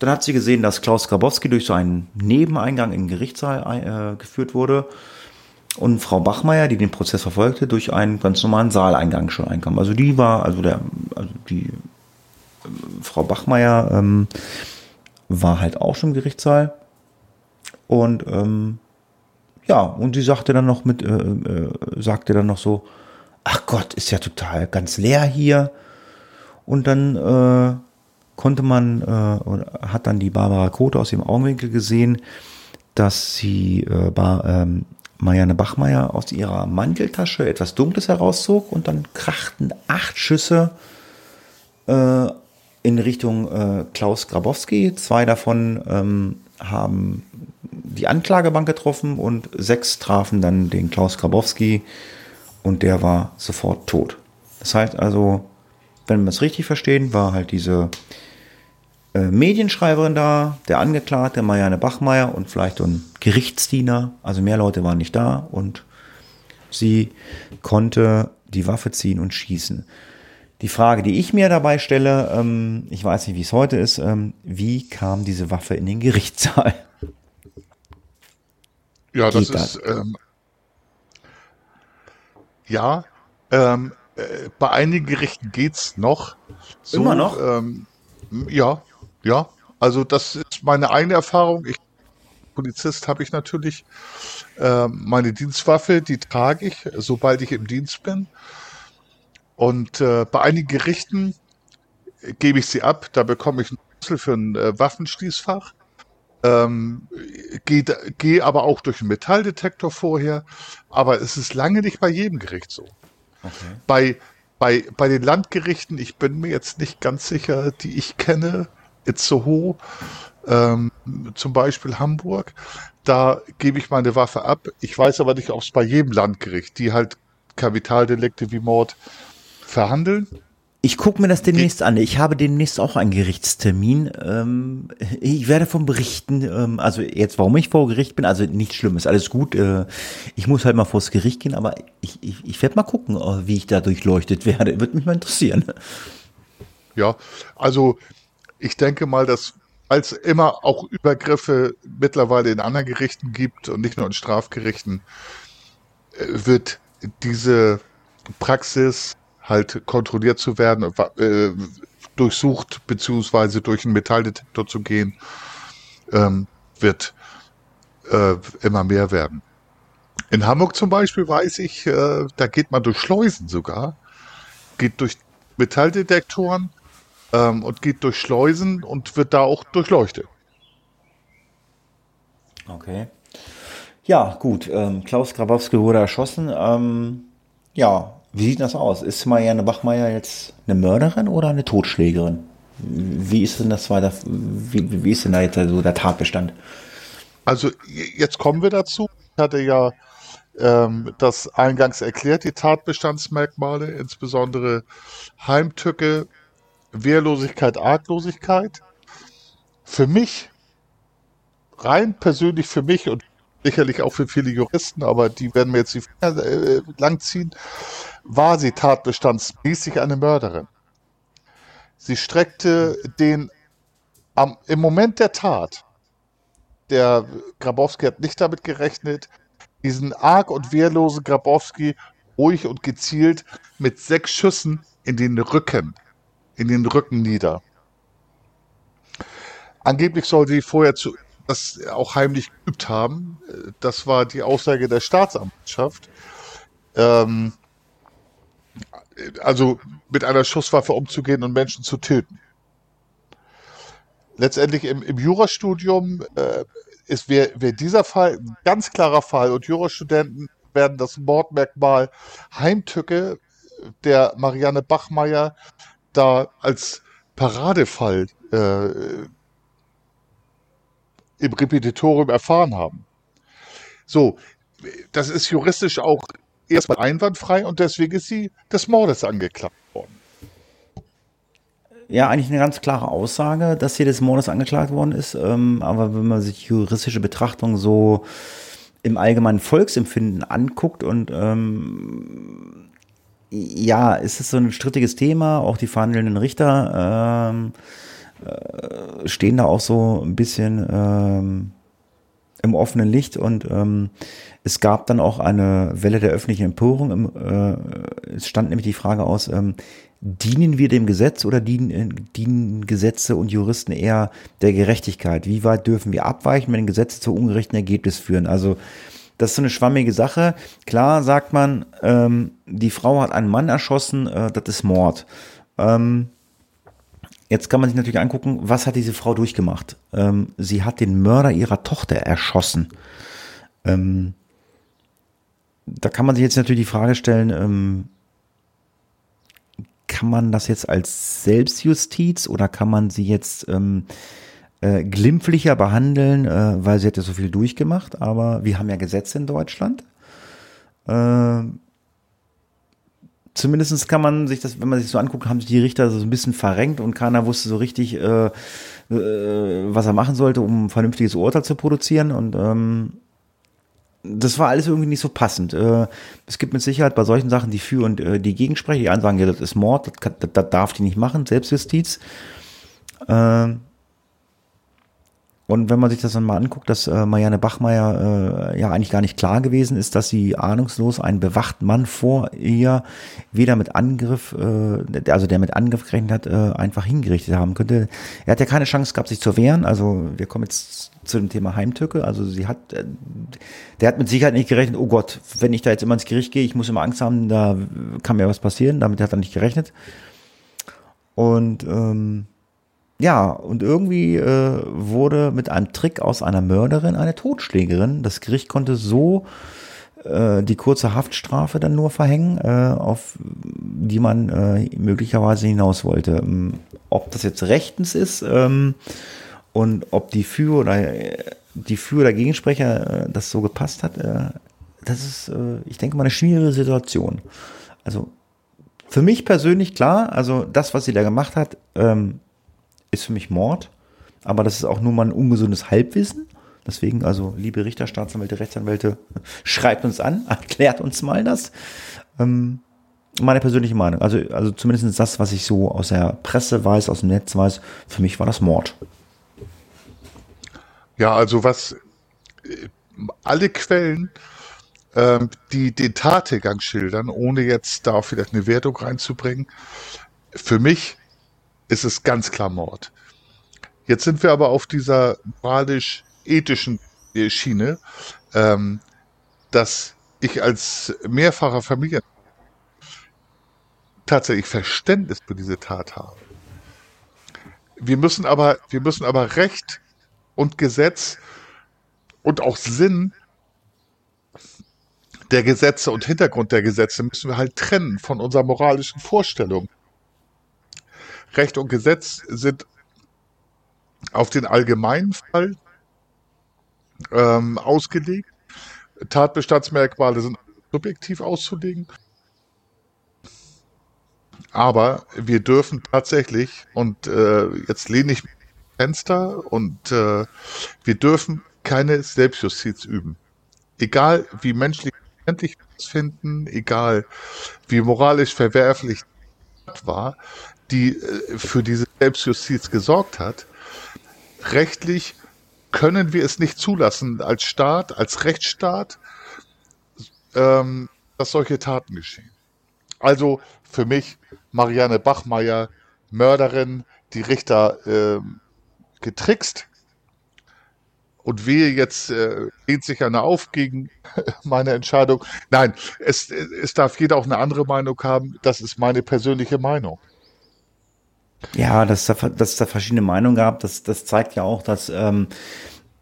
dann hat sie gesehen, dass Klaus Grabowski durch so einen Nebeneingang in den Gerichtssaal äh, geführt wurde und Frau Bachmeier, die den Prozess verfolgte, durch einen ganz normalen Saaleingang schon einkam. Also die war, also der, also die äh, Frau Bachmeier ähm, war halt auch schon im Gerichtssaal und ähm, ja, und sie sagte dann noch mit, äh, äh, sagte dann noch so, ach Gott, ist ja total ganz leer hier. Und dann äh, konnte man, äh, hat dann die Barbara Kote aus dem Augenwinkel gesehen, dass sie äh, Bar, ähm, Marianne Bachmeier aus ihrer Manteltasche etwas Dunkles herauszog und dann krachten acht Schüsse äh, in Richtung äh, Klaus Grabowski. Zwei davon ähm, haben die Anklagebank getroffen und sechs trafen dann den Klaus Grabowski und der war sofort tot. Das heißt also, wenn wir es richtig verstehen, war halt diese äh, Medienschreiberin da, der Angeklagte Marianne Bachmeier und vielleicht ein Gerichtsdiener. Also mehr Leute waren nicht da und sie konnte die Waffe ziehen und schießen. Die Frage, die ich mir dabei stelle, ähm, ich weiß nicht, wie es heute ist, ähm, wie kam diese Waffe in den Gerichtssaal? Ja, das ist, ähm, ja, ähm, äh, bei einigen Gerichten geht's noch. So, Immer noch? Ähm, ja, ja. Also das ist meine eigene Erfahrung. Ich, Polizist habe ich natürlich äh, meine Dienstwaffe, die trage ich, sobald ich im Dienst bin. Und äh, bei einigen Gerichten gebe ich sie ab. Da bekomme ich einen Schlüssel für ein äh, Waffenschließfach. Ähm, Gehe geh aber auch durch einen Metalldetektor vorher. Aber es ist lange nicht bei jedem Gericht so. Okay. Bei, bei, bei den Landgerichten, ich bin mir jetzt nicht ganz sicher, die ich kenne, Itzehoe, ähm, zum Beispiel Hamburg, da gebe ich meine Waffe ab. Ich weiß aber nicht, ob es bei jedem Landgericht, die halt Kapitaldelikte wie Mord verhandeln ich gucke mir das demnächst an. Ich habe demnächst auch einen Gerichtstermin. Ähm, ich werde davon berichten, ähm, also jetzt, warum ich vor Gericht bin, also nichts Schlimmes, alles gut. Äh, ich muss halt mal vors Gericht gehen, aber ich, ich, ich werde mal gucken, äh, wie ich da durchleuchtet werde. Würde mich mal interessieren. Ja, also ich denke mal, dass als immer auch Übergriffe mittlerweile in anderen Gerichten gibt und nicht nur in Strafgerichten, äh, wird diese Praxis halt kontrolliert zu werden, äh, durchsucht beziehungsweise durch einen Metalldetektor zu gehen. ähm, wird äh, immer mehr werden. In Hamburg zum Beispiel weiß ich, äh, da geht man durch Schleusen sogar, geht durch Metalldetektoren ähm, und geht durch Schleusen und wird da auch durchleuchtet. Okay. Ja, gut. Ähm, Klaus Grabowski wurde erschossen. Ähm, ja, wie sieht das aus? Ist Marianne Bachmeier jetzt eine Mörderin oder eine Totschlägerin? Wie ist denn das weiter? Wie, wie ist denn da jetzt so der Tatbestand? Also jetzt kommen wir dazu. Ich hatte ja ähm, das eingangs erklärt, die Tatbestandsmerkmale, insbesondere Heimtücke, Wehrlosigkeit, Arglosigkeit. Für mich, rein persönlich für mich und sicherlich auch für viele Juristen, aber die werden mir jetzt die Finger äh, langziehen, war sie tatbestandsmäßig eine Mörderin. Sie streckte den am, im Moment der Tat, der Grabowski hat nicht damit gerechnet, diesen arg und wehrlosen Grabowski ruhig und gezielt mit sechs Schüssen in den Rücken, in den Rücken nieder. Angeblich soll sie vorher zu, das auch heimlich geübt haben. Das war die Aussage der Staatsanwaltschaft. Ähm, also mit einer Schusswaffe umzugehen und Menschen zu töten. Letztendlich im, im Jurastudium äh, ist wäre wär dieser Fall ein ganz klarer Fall und Jurastudenten werden das Mordmerkmal Heimtücke der Marianne Bachmeier da als Paradefall äh, im Repetitorium erfahren haben. So, das ist juristisch auch erstmal einwandfrei und deswegen ist sie des Mordes angeklagt worden. Ja, eigentlich eine ganz klare Aussage, dass sie des Mordes angeklagt worden ist. Ähm, aber wenn man sich juristische Betrachtung so im allgemeinen Volksempfinden anguckt und ähm, ja, ist es so ein strittiges Thema. Auch die verhandelnden Richter ähm, äh, stehen da auch so ein bisschen ähm, im offenen Licht und ähm, es gab dann auch eine Welle der öffentlichen Empörung. Im, äh, es stand nämlich die Frage aus, ähm, dienen wir dem Gesetz oder dienen, äh, dienen Gesetze und Juristen eher der Gerechtigkeit? Wie weit dürfen wir abweichen, wenn Gesetze zu ungerechten Ergebnissen führen? Also das ist so eine schwammige Sache. Klar sagt man, ähm, die Frau hat einen Mann erschossen, äh, das ist Mord. Ähm, Jetzt kann man sich natürlich angucken, was hat diese Frau durchgemacht? Ähm, sie hat den Mörder ihrer Tochter erschossen. Ähm, da kann man sich jetzt natürlich die Frage stellen, ähm, kann man das jetzt als Selbstjustiz oder kann man sie jetzt ähm, äh, glimpflicher behandeln, äh, weil sie hat ja so viel durchgemacht, aber wir haben ja Gesetze in Deutschland. Äh, zumindest kann man sich das, wenn man sich so anguckt, haben sich die Richter so ein bisschen verrenkt und keiner wusste so richtig, äh, äh, was er machen sollte, um ein vernünftiges Urteil zu produzieren. Und ähm, das war alles irgendwie nicht so passend. Äh, es gibt mit Sicherheit bei solchen Sachen die Für- und äh, die Gegensprecher. Die einen sagen, ja, das ist Mord, das, kann, das, das darf die nicht machen, Selbstjustiz. Äh, und wenn man sich das dann mal anguckt, dass äh, Marianne Bachmeier äh, ja eigentlich gar nicht klar gewesen ist, dass sie ahnungslos einen bewachten Mann vor ihr weder mit Angriff, äh, also der mit Angriff gerechnet hat, äh, einfach hingerichtet haben könnte. Er hat ja keine Chance gehabt, sich zu wehren. Also wir kommen jetzt zu dem Thema Heimtücke. Also sie hat, äh, der hat mit Sicherheit nicht gerechnet, oh Gott, wenn ich da jetzt immer ins Gericht gehe, ich muss immer Angst haben, da kann mir was passieren. Damit hat er nicht gerechnet. Und ähm, ja, und irgendwie äh, wurde mit einem Trick aus einer Mörderin eine Totschlägerin. Das Gericht konnte so äh, die kurze Haftstrafe dann nur verhängen, äh, auf die man äh, möglicherweise hinaus wollte. Ähm, ob das jetzt rechtens ist ähm, und ob die für oder die für oder Gegensprecher äh, das so gepasst hat, äh, das ist, ich denke mal, eine schwierige Situation. Also für mich persönlich klar, also das, was sie da gemacht hat, ähm, ist für mich Mord, aber das ist auch nur mal ein ungesundes Halbwissen. Deswegen, also, liebe Richter, Staatsanwälte, Rechtsanwälte, schreibt uns an, erklärt uns mal das. Ähm, meine persönliche Meinung. Also, also zumindest das, was ich so aus der Presse weiß, aus dem Netz weiß, für mich war das Mord. Ja, also was äh, alle Quellen, ähm, die den Tathergang schildern, ohne jetzt da vielleicht eine Wertung reinzubringen, für mich ist es ganz klar Mord. Jetzt sind wir aber auf dieser moralisch-ethischen Schiene, ähm, dass ich als mehrfacher Familien tatsächlich Verständnis für diese Tat habe. Wir müssen aber, wir müssen aber Recht und Gesetz und auch Sinn der Gesetze und Hintergrund der Gesetze müssen wir halt trennen von unserer moralischen Vorstellung. Recht und Gesetz sind auf den allgemeinen Fall ähm, ausgelegt. Tatbestandsmerkmale sind subjektiv auszulegen. Aber wir dürfen tatsächlich, und äh, jetzt lehne ich mich Fenster und äh, wir dürfen keine Selbstjustiz üben. Egal wie menschlich verständlich wir es finden, egal wie moralisch verwerflich war, die äh, für diese Selbstjustiz gesorgt hat, rechtlich können wir es nicht zulassen als Staat, als Rechtsstaat, ähm, dass solche Taten geschehen. Also für mich Marianne Bachmeier, Mörderin, die Richter äh, getrickst. Und wehe, jetzt äh, lehnt sich einer auf gegen meine Entscheidung. Nein, es, es darf jeder auch eine andere Meinung haben. Das ist meine persönliche Meinung. Ja, dass da, dass da verschiedene Meinungen gab, das, das zeigt ja auch, dass ähm,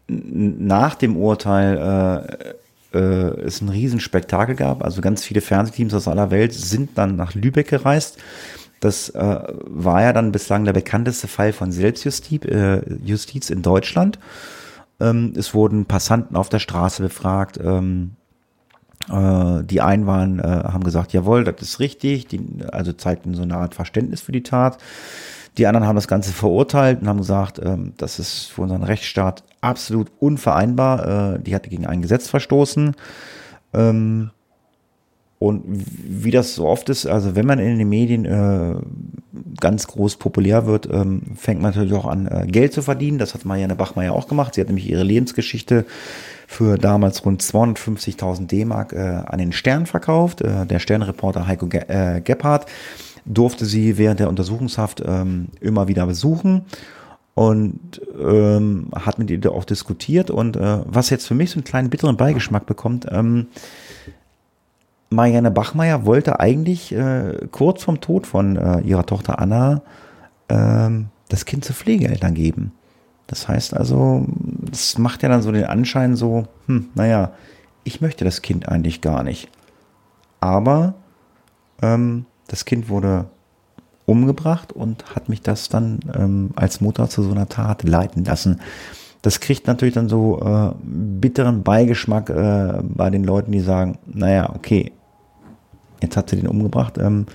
nach dem Urteil äh, äh, es ein Riesenspektakel gab. Also ganz viele Fernsehteams aus aller Welt sind dann nach Lübeck gereist. Das äh, war ja dann bislang der bekannteste Fall von Selbstjustiz äh, Justiz in Deutschland. Ähm, es wurden Passanten auf der Straße befragt. Ähm, äh, die einen waren, äh, haben gesagt, jawohl, das ist richtig, die, also zeigten so eine Art Verständnis für die Tat. Die anderen haben das Ganze verurteilt und haben gesagt, ähm, das ist für unseren Rechtsstaat absolut unvereinbar. Äh, die hatte gegen ein Gesetz verstoßen. Ähm, und wie das so oft ist, also wenn man in den Medien äh, ganz groß populär wird, ähm, fängt man natürlich auch an, äh, Geld zu verdienen. Das hat Marianne Bachmeier auch gemacht. Sie hat nämlich ihre Lebensgeschichte für damals rund 250.000 D-Mark äh, an den Stern verkauft. Äh, der Sternreporter Heiko Ge äh, Gebhardt durfte sie während der Untersuchungshaft ähm, immer wieder besuchen und ähm, hat mit ihr auch diskutiert. Und äh, was jetzt für mich so einen kleinen bitteren Beigeschmack bekommt, ähm, Marianne Bachmeier wollte eigentlich äh, kurz vom Tod von äh, ihrer Tochter Anna ähm, das Kind zu Pflegeeltern geben. Das heißt also, das macht ja dann so den Anschein so, hm, naja, ich möchte das Kind eigentlich gar nicht. Aber ähm, das Kind wurde umgebracht und hat mich das dann ähm, als Mutter zu so einer Tat leiten lassen. Das kriegt natürlich dann so äh, bitteren Beigeschmack äh, bei den Leuten, die sagen, naja, okay, jetzt hat sie den umgebracht ähm,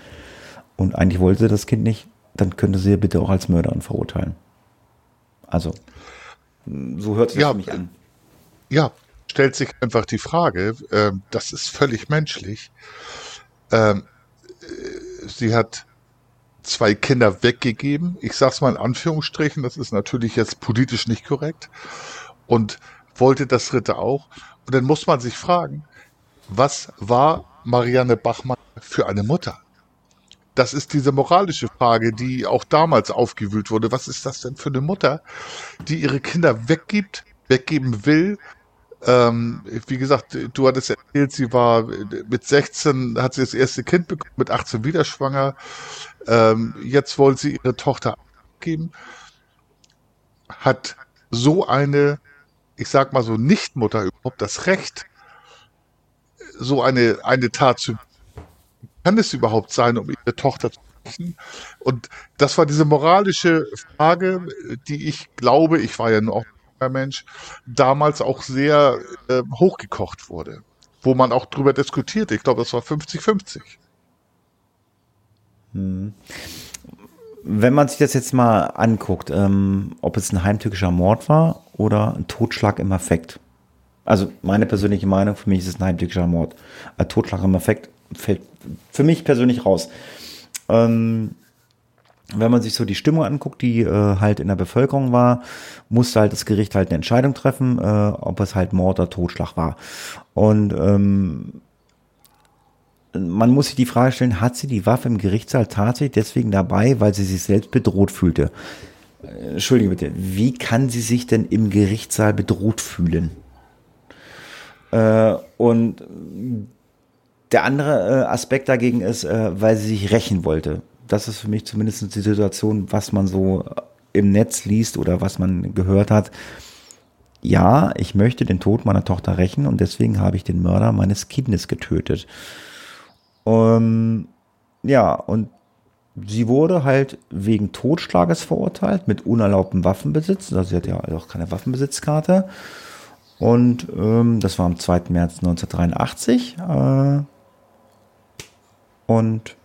und eigentlich wollte sie das Kind nicht, dann könnte sie bitte auch als Mörderin verurteilen. Also, so hört sich ja, das für mich an. Ja, stellt sich einfach die Frage, äh, das ist völlig menschlich. Ähm, äh, sie hat zwei Kinder weggegeben. Ich sag's mal in Anführungsstrichen, das ist natürlich jetzt politisch nicht korrekt. Und wollte das dritte auch. Und dann muss man sich fragen, was war Marianne Bachmann für eine Mutter? Das ist diese moralische Frage, die auch damals aufgewühlt wurde. Was ist das denn für eine Mutter, die ihre Kinder weggibt, weggeben will? Ähm, wie gesagt, du hattest erzählt, sie war mit 16 hat sie das erste Kind bekommen, mit 18 wieder schwanger. Ähm, jetzt wollte sie ihre Tochter abgeben. Hat so eine, ich sag mal so, Nichtmutter überhaupt das Recht, so eine, eine Tat zu. Kann es überhaupt sein, um ihre Tochter zu sprechen? Und das war diese moralische Frage, die ich glaube, ich war ja nur auch ein Mensch, damals auch sehr äh, hochgekocht wurde, wo man auch drüber diskutierte. Ich glaube, das war 50-50. Hm. Wenn man sich das jetzt mal anguckt, ähm, ob es ein heimtückischer Mord war oder ein Totschlag im Affekt, also meine persönliche Meinung, für mich ist es ein heimtückischer Mord. Ein Totschlag im Effekt fällt für mich persönlich raus. Ähm, wenn man sich so die Stimmung anguckt, die äh, halt in der Bevölkerung war, musste halt das Gericht halt eine Entscheidung treffen, äh, ob es halt Mord oder Totschlag war. Und ähm, man muss sich die Frage stellen, hat sie die Waffe im Gerichtssaal tatsächlich deswegen dabei, weil sie sich selbst bedroht fühlte? Entschuldige bitte, wie kann sie sich denn im Gerichtssaal bedroht fühlen? Äh, und der andere äh, Aspekt dagegen ist, äh, weil sie sich rächen wollte. Das ist für mich zumindest die Situation, was man so im Netz liest oder was man gehört hat. Ja, ich möchte den Tod meiner Tochter rächen und deswegen habe ich den Mörder meines Kindes getötet. Um, ja, und sie wurde halt wegen Totschlages verurteilt mit unerlaubtem Waffenbesitz. Also sie hat ja auch keine Waffenbesitzkarte. Und ähm, das war am 2. März 1983. Äh, und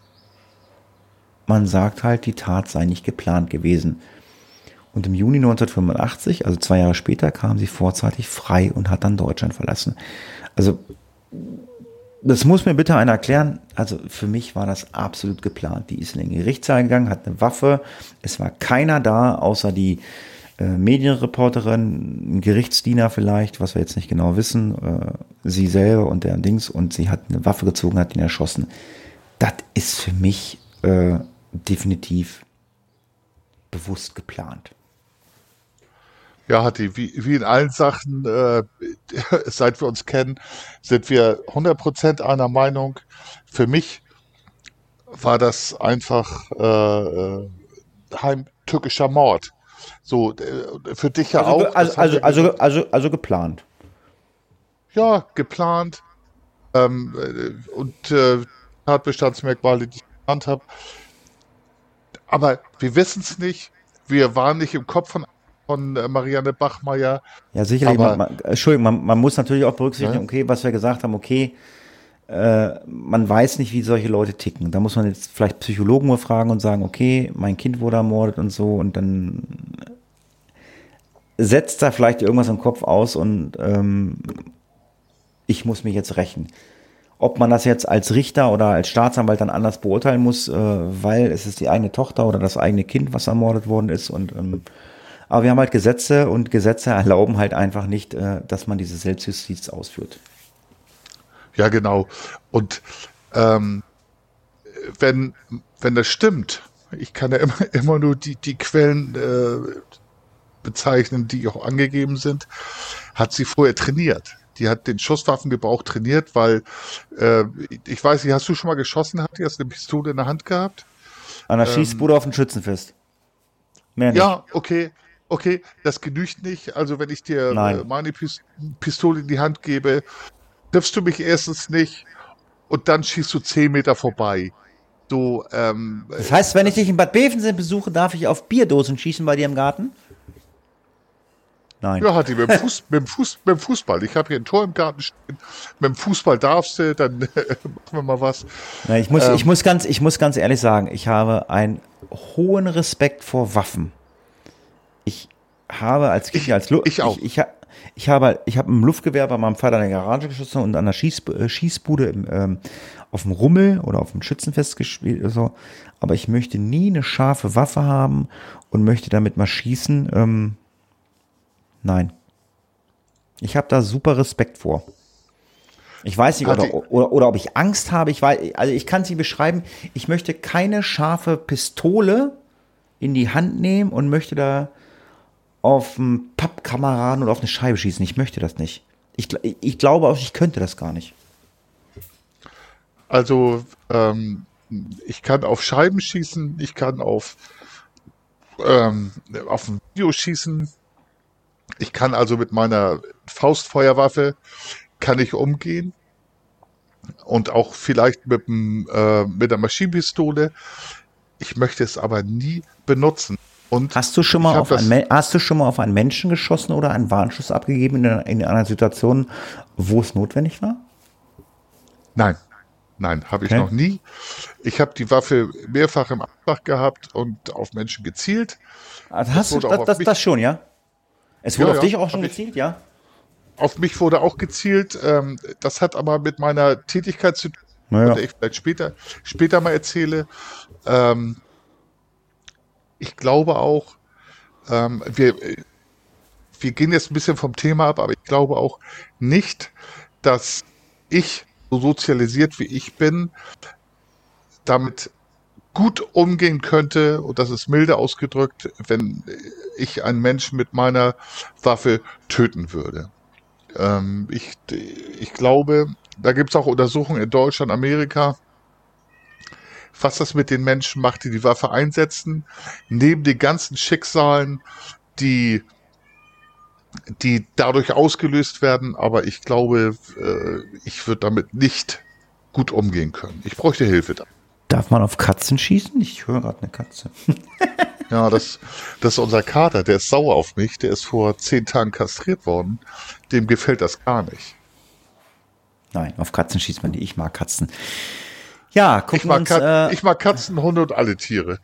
man sagt halt, die Tat sei nicht geplant gewesen. Und im Juni 1985, also zwei Jahre später, kam sie vorzeitig frei und hat dann Deutschland verlassen. Also, das muss mir bitte einer erklären. Also, für mich war das absolut geplant. Die ist in den Gerichtssaal gegangen, hat eine Waffe. Es war keiner da, außer die äh, Medienreporterin, ein Gerichtsdiener vielleicht, was wir jetzt nicht genau wissen. Äh, sie selber und deren Dings. Und sie hat eine Waffe gezogen, hat ihn erschossen. Das ist für mich äh, definitiv bewusst geplant. Ja, Hatti, wie, wie in allen Sachen, äh, seit wir uns kennen, sind wir 100% einer Meinung. Für mich war das einfach äh, äh heimtückischer Mord. So, äh, für dich ja also, auch. Also, also, also, also, also geplant. Ja, geplant. Ähm, äh, und äh, Tatbestandsmerkmale, die ich genannt habe. Aber wir wissen es nicht. Wir waren nicht im Kopf von von äh, Marianne Bachmeier. Ja, sicherlich. Aber, man, man, Entschuldigung, man, man, muss natürlich auch berücksichtigen, ja. okay, was wir gesagt haben, okay, äh, man weiß nicht, wie solche Leute ticken. Da muss man jetzt vielleicht Psychologen nur fragen und sagen, okay, mein Kind wurde ermordet und so und dann setzt da vielleicht irgendwas im Kopf aus und ähm, ich muss mich jetzt rächen. Ob man das jetzt als Richter oder als Staatsanwalt dann anders beurteilen muss, äh, weil es ist die eigene Tochter oder das eigene Kind, was ermordet worden ist und ähm, aber wir haben halt Gesetze und Gesetze erlauben halt einfach nicht, äh, dass man diese Selbstjustiz ausführt. Ja, genau. Und ähm, wenn, wenn das stimmt, ich kann ja immer, immer nur die, die Quellen äh, bezeichnen, die auch angegeben sind, hat sie vorher trainiert. Die hat den Schusswaffengebrauch trainiert, weil äh, ich weiß nicht, hast du schon mal geschossen? Hat die hast eine Pistole in der Hand gehabt? An der ähm, Schießbude auf dem Schützenfest. Mehr nicht. Ja, okay okay, das genügt nicht. Also wenn ich dir äh, meine Pistole in die Hand gebe, triffst du mich erstens nicht und dann schießt du zehn Meter vorbei. So, ähm, das heißt, wenn ich dich in Bad Bevensen besuche, darf ich auf Bierdosen schießen bei dir im Garten? Nein. Ja, hat die mit dem, Fuß, mit, dem Fuß, mit dem Fußball. Ich habe hier ein Tor im Garten stehen. Mit dem Fußball darfst du, dann machen wir mal was. Na, ich, muss, ähm, ich, muss ganz, ich muss ganz ehrlich sagen, ich habe einen hohen Respekt vor Waffen ich habe als Kind, ich, als Lu ich auch. Ich, ich, ich habe, ich habe ein Luftgewehr bei meinem Vater in der Garage geschossen und an der Schieß, äh, Schießbude im, ähm, auf dem Rummel oder auf dem Schützenfest gespielt. So. Aber ich möchte nie eine scharfe Waffe haben und möchte damit mal schießen. Ähm, nein. Ich habe da super Respekt vor. Ich weiß nicht, oder, oder, oder, ob ich Angst habe. Ich weiß, also ich kann sie beschreiben. Ich möchte keine scharfe Pistole in die Hand nehmen und möchte da auf einen Pappkameraden oder auf eine Scheibe schießen. Ich möchte das nicht. Ich, ich glaube auch, ich könnte das gar nicht. Also, ähm, ich kann auf Scheiben schießen, ich kann auf, ähm, auf ein Video schießen. Ich kann also mit meiner Faustfeuerwaffe kann ich umgehen und auch vielleicht mit, dem, äh, mit der Maschinenpistole. Ich möchte es aber nie benutzen. Und hast du schon mal auf ein, hast du schon mal auf einen Menschen geschossen oder einen Warnschuss abgegeben in, in einer Situation, wo es notwendig war? Nein, nein, habe ich okay. noch nie. Ich habe die Waffe mehrfach im Anschlag gehabt und auf Menschen gezielt. Also hast das du das, das, das, schon, ja? Es wurde ja, auf ja, dich auch schon gezielt, ja? Auf mich wurde auch gezielt. Ähm, das hat aber mit meiner Tätigkeit zu tun, naja. die ich vielleicht später, später mal erzähle. Ähm, ich glaube auch, ähm, wir, wir gehen jetzt ein bisschen vom Thema ab, aber ich glaube auch nicht, dass ich, so sozialisiert wie ich bin, damit gut umgehen könnte, und das ist milde ausgedrückt, wenn ich einen Menschen mit meiner Waffe töten würde. Ähm, ich, ich glaube, da gibt es auch Untersuchungen in Deutschland, Amerika, was das mit den Menschen macht, die die Waffe einsetzen. Neben den ganzen Schicksalen, die, die dadurch ausgelöst werden. Aber ich glaube, äh, ich würde damit nicht gut umgehen können. Ich bräuchte Hilfe da. Darf man auf Katzen schießen? Ich höre gerade eine Katze. ja, das, das ist unser Kater. Der ist sauer auf mich. Der ist vor zehn Tagen kastriert worden. Dem gefällt das gar nicht. Nein, auf Katzen schießt man die. Ich mag Katzen. Ja, gucken ich mag, uns, äh, ich mag Katzen, Hunde und alle Tiere.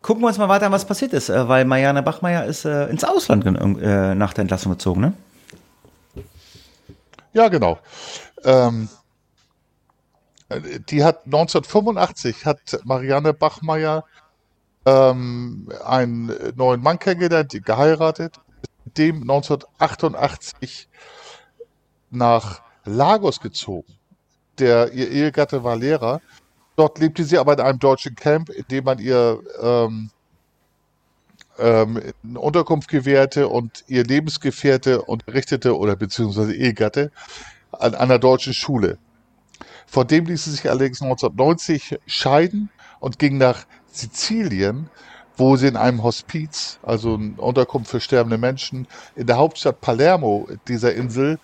Gucken wir uns mal weiter an, was passiert ist, äh, weil Marianne Bachmeier ist äh, ins Ausland äh, nach der Entlassung gezogen, ne? Ja, genau. Ähm, die hat 1985 hat Marianne Bachmeier ähm, einen neuen Mann kennengelernt, geheiratet, mit dem 1988 nach Lagos gezogen der, ihr Ehegatte war Lehrer. Dort lebte sie aber in einem deutschen Camp, in dem man ihr ähm, ähm, eine Unterkunft gewährte und ihr Lebensgefährte unterrichtete oder beziehungsweise Ehegatte an einer deutschen Schule. Von dem ließ sie sich allerdings 1990 scheiden und ging nach Sizilien, wo sie in einem Hospiz, also eine Unterkunft für sterbende Menschen, in der Hauptstadt Palermo dieser Insel,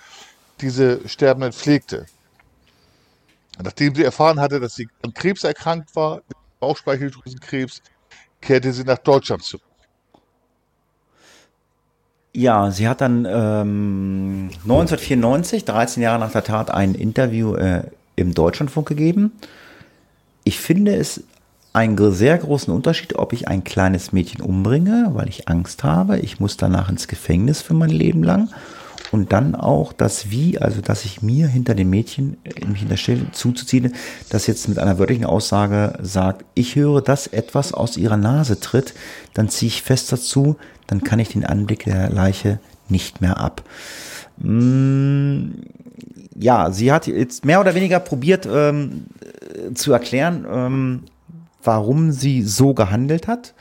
diese Sterbenden pflegte. Nachdem sie erfahren hatte, dass sie an Krebs erkrankt war, Bauchspeicheldrüsenkrebs, kehrte sie nach Deutschland zurück. Ja, sie hat dann ähm, 1994, 13 Jahre nach der Tat, ein Interview äh, im Deutschlandfunk gegeben. Ich finde es einen sehr großen Unterschied, ob ich ein kleines Mädchen umbringe, weil ich Angst habe. Ich muss danach ins Gefängnis für mein Leben lang und dann auch das Wie, also dass ich mir hinter dem Mädchen mich hinterstelle, zuzuziehen, das jetzt mit einer wörtlichen Aussage sagt, ich höre, dass etwas aus ihrer Nase tritt, dann ziehe ich fest dazu, dann kann ich den Anblick der Leiche nicht mehr ab. Mm, ja, sie hat jetzt mehr oder weniger probiert ähm, zu erklären, ähm, warum sie so gehandelt hat.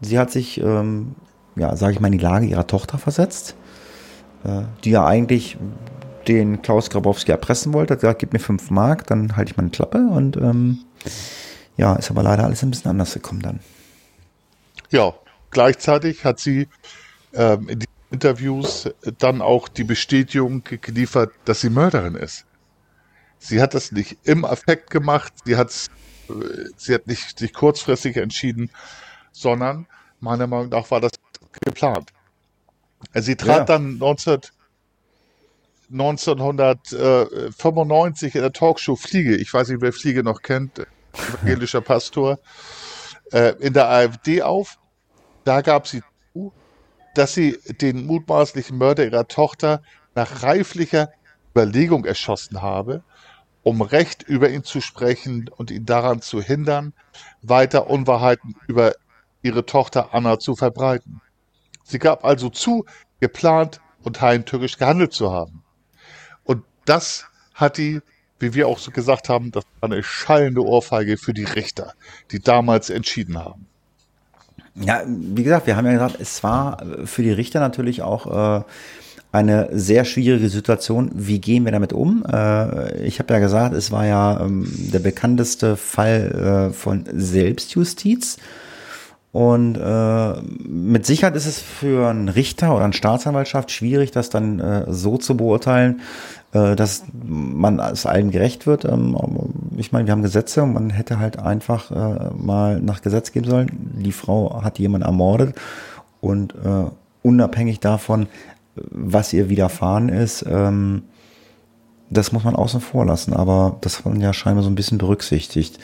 Sie hat sich, ähm, ja, sage ich mal, in die Lage ihrer Tochter versetzt äh, die ja eigentlich den Klaus Grabowski erpressen wollte, hat gesagt, gib mir fünf Mark, dann halte ich meine Klappe und ähm, ja, ist aber leider alles ein bisschen anders gekommen dann. Ja, gleichzeitig hat sie ähm, in den Interviews dann auch die Bestätigung geliefert, dass sie Mörderin ist. Sie hat das nicht im Affekt gemacht, sie hat, äh, sie hat nicht sich kurzfristig entschieden, sondern meiner Meinung nach war das geplant. Also sie trat ja. dann 19, 1995 in der Talkshow Fliege, ich weiß nicht, wer Fliege noch kennt, evangelischer Pastor, äh, in der AfD auf. Da gab sie dass sie den mutmaßlichen Mörder ihrer Tochter nach reiflicher Überlegung erschossen habe, um Recht über ihn zu sprechen und ihn daran zu hindern, weiter Unwahrheiten über ihre Tochter Anna zu verbreiten. Sie gab also zu, geplant und heimtückisch gehandelt zu haben. Und das hat die, wie wir auch so gesagt haben, das war eine schallende Ohrfeige für die Richter, die damals entschieden haben. Ja, wie gesagt, wir haben ja gesagt, es war für die Richter natürlich auch äh, eine sehr schwierige Situation. Wie gehen wir damit um? Äh, ich habe ja gesagt, es war ja ähm, der bekannteste Fall äh, von Selbstjustiz. Und äh, mit Sicherheit ist es für einen Richter oder eine Staatsanwaltschaft schwierig, das dann äh, so zu beurteilen, äh, dass man es allen gerecht wird. Ähm, ich meine, wir haben Gesetze und man hätte halt einfach äh, mal nach Gesetz geben sollen. Die Frau hat jemanden ermordet und äh, unabhängig davon, was ihr widerfahren ist, ähm, das muss man außen vor lassen. Aber das hat man ja scheinbar so ein bisschen berücksichtigt.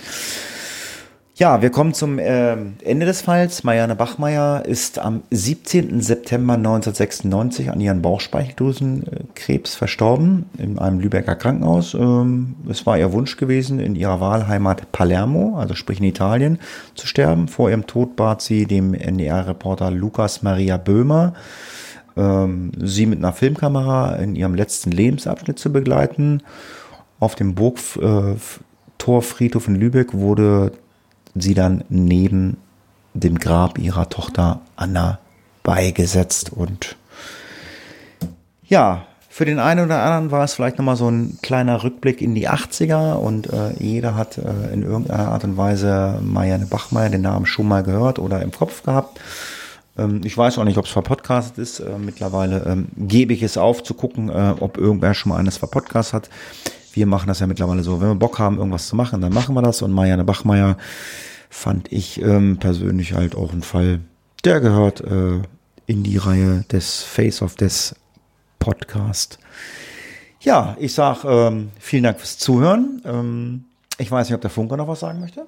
Ja, wir kommen zum äh, Ende des Falls. Marianne Bachmeier ist am 17. September 1996 an ihren Bauchspeicheldrüsenkrebs verstorben in einem Lübecker Krankenhaus. Ähm, es war ihr Wunsch gewesen, in ihrer Wahlheimat Palermo, also sprich in Italien, zu sterben. Vor ihrem Tod bat sie dem NDR-Reporter Lukas Maria Böhmer, ähm, sie mit einer Filmkamera in ihrem letzten Lebensabschnitt zu begleiten. Auf dem Burgtorfriedhof äh, in Lübeck wurde sie dann neben dem Grab ihrer Tochter Anna beigesetzt. Und ja, für den einen oder anderen war es vielleicht nochmal so ein kleiner Rückblick in die 80er und äh, jeder hat äh, in irgendeiner Art und Weise Marianne Bachmeier den Namen schon mal gehört oder im Kopf gehabt. Ähm, ich weiß auch nicht, ob es verpodcastet ist. Äh, mittlerweile ähm, gebe ich es auf, zu gucken, äh, ob irgendwer schon mal eines verpodcast hat. Wir machen das ja mittlerweile so, wenn wir Bock haben, irgendwas zu machen, dann machen wir das. Und Marianne Bachmeier fand ich ähm, persönlich halt auch ein Fall, der gehört äh, in die Reihe des Face of Death Podcast. Ja, ich sag ähm, vielen Dank fürs Zuhören. Ähm, ich weiß nicht, ob der Funker noch was sagen möchte.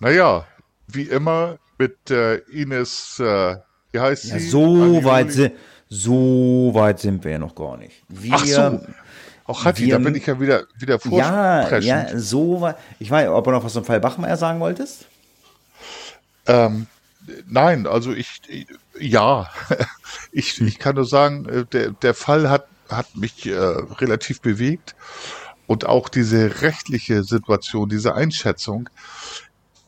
Naja, wie immer mit äh, Ines, äh, wie heißt Ja, sie? so weit, si so weit sind wir ja noch gar nicht. Wir, Ach so. Auch Hatti, da bin ich ja wieder, wieder Ja, vorpreschend. ja, so weit. Ich weiß, ob du noch was zum Fall Bachmeier sagen wolltest? Ähm, nein, also ich, ich ja, ich, ich kann nur sagen, äh, der, der Fall hat, hat mich äh, relativ bewegt und auch diese rechtliche Situation, diese Einschätzung,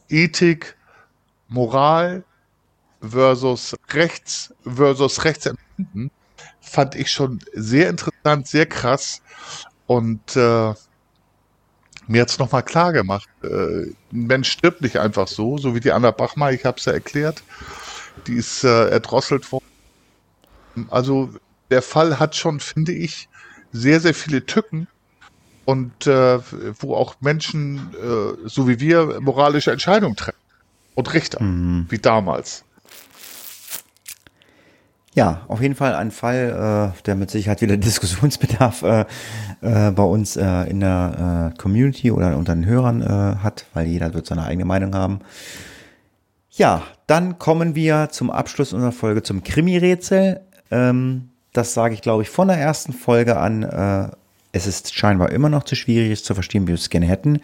Ethik, Moral versus Rechts versus Rechtsempfinden, fand ich schon sehr interessant, sehr krass. Und äh, mir jetzt nochmal klar gemacht, äh, ein Mensch stirbt nicht einfach so, so wie die Anna Bachmeier, ich habe es ja erklärt, die ist äh, erdrosselt worden. Also der Fall hat schon, finde ich, sehr, sehr viele Tücken. Und äh, wo auch Menschen, äh, so wie wir, moralische Entscheidungen treffen. Und Richter, wie damals. Ja, auf jeden Fall ein Fall, äh, der mit Sicherheit wieder Diskussionsbedarf äh, äh, bei uns äh, in der äh, Community oder unter den Hörern äh, hat, weil jeder wird seine eigene Meinung haben. Ja, dann kommen wir zum Abschluss unserer Folge zum Krimi-Rätsel. Ähm, das sage ich, glaube ich, von der ersten Folge an. Es ist scheinbar immer noch zu schwierig, es zu verstehen, wie wir es gerne hätten.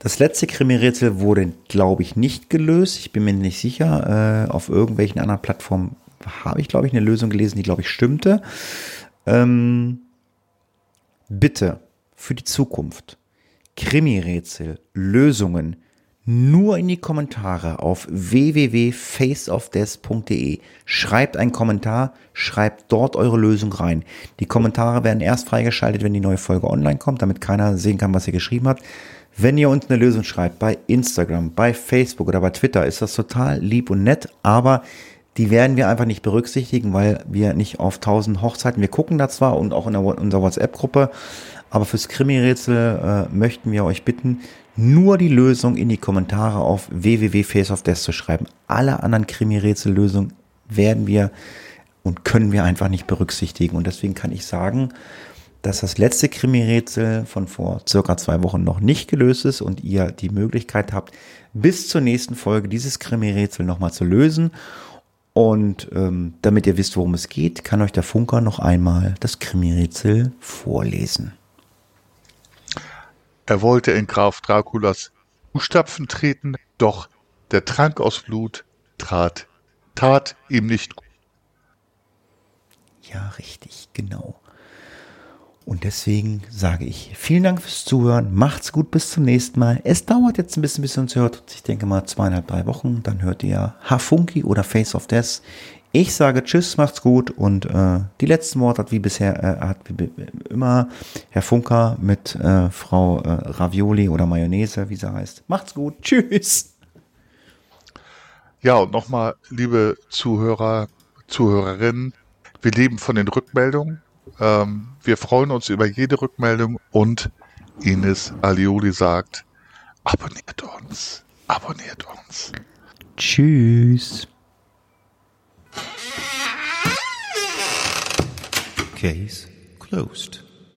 Das letzte Krimi-Rätsel wurde, glaube ich, nicht gelöst. Ich bin mir nicht sicher. Auf irgendwelchen anderen Plattformen habe ich, glaube ich, eine Lösung gelesen, die, glaube ich, stimmte. Ähm, bitte für die Zukunft Krimi-Rätsel, Lösungen nur in die Kommentare auf www.faceofdeath.de. Schreibt einen Kommentar, schreibt dort eure Lösung rein. Die Kommentare werden erst freigeschaltet, wenn die neue Folge online kommt, damit keiner sehen kann, was ihr geschrieben habt. Wenn ihr uns eine Lösung schreibt, bei Instagram, bei Facebook oder bei Twitter, ist das total lieb und nett, aber die werden wir einfach nicht berücksichtigen, weil wir nicht auf 1000 Hochzeiten, wir gucken da zwar und auch in der, unserer WhatsApp-Gruppe, aber fürs Krimi-Rätsel äh, möchten wir euch bitten, nur die Lösung in die Kommentare auf www.faceofdeath zu schreiben. Alle anderen Krimi-Rätsel-Lösungen werden wir und können wir einfach nicht berücksichtigen. Und deswegen kann ich sagen, dass das letzte Krimi-Rätsel von vor circa zwei Wochen noch nicht gelöst ist und ihr die Möglichkeit habt, bis zur nächsten Folge dieses Krimi-Rätsel nochmal zu lösen. Und ähm, damit ihr wisst, worum es geht, kann euch der Funker noch einmal das Krimi-Rätsel vorlesen. Er wollte in Graf Draculas Fußstapfen treten, doch der Trank aus Blut trat, tat ihm nicht gut. Ja, richtig, genau. Und deswegen sage ich vielen Dank fürs Zuhören. Macht's gut, bis zum nächsten Mal. Es dauert jetzt ein bisschen, bis ihr uns hört. Ich denke mal zweieinhalb, drei Wochen. Dann hört ihr Hafunki oder Face of Death. Ich sage Tschüss, macht's gut. Und äh, die letzten Worte hat wie bisher, äh, hat wie immer Herr Funker mit äh, Frau äh, Ravioli oder Mayonnaise, wie sie heißt. Macht's gut. Tschüss. Ja, und nochmal, liebe Zuhörer, Zuhörerinnen, wir leben von den Rückmeldungen. Ähm, wir freuen uns über jede Rückmeldung und Ines Alioli sagt, abonniert uns, abonniert uns. Tschüss. Case closed.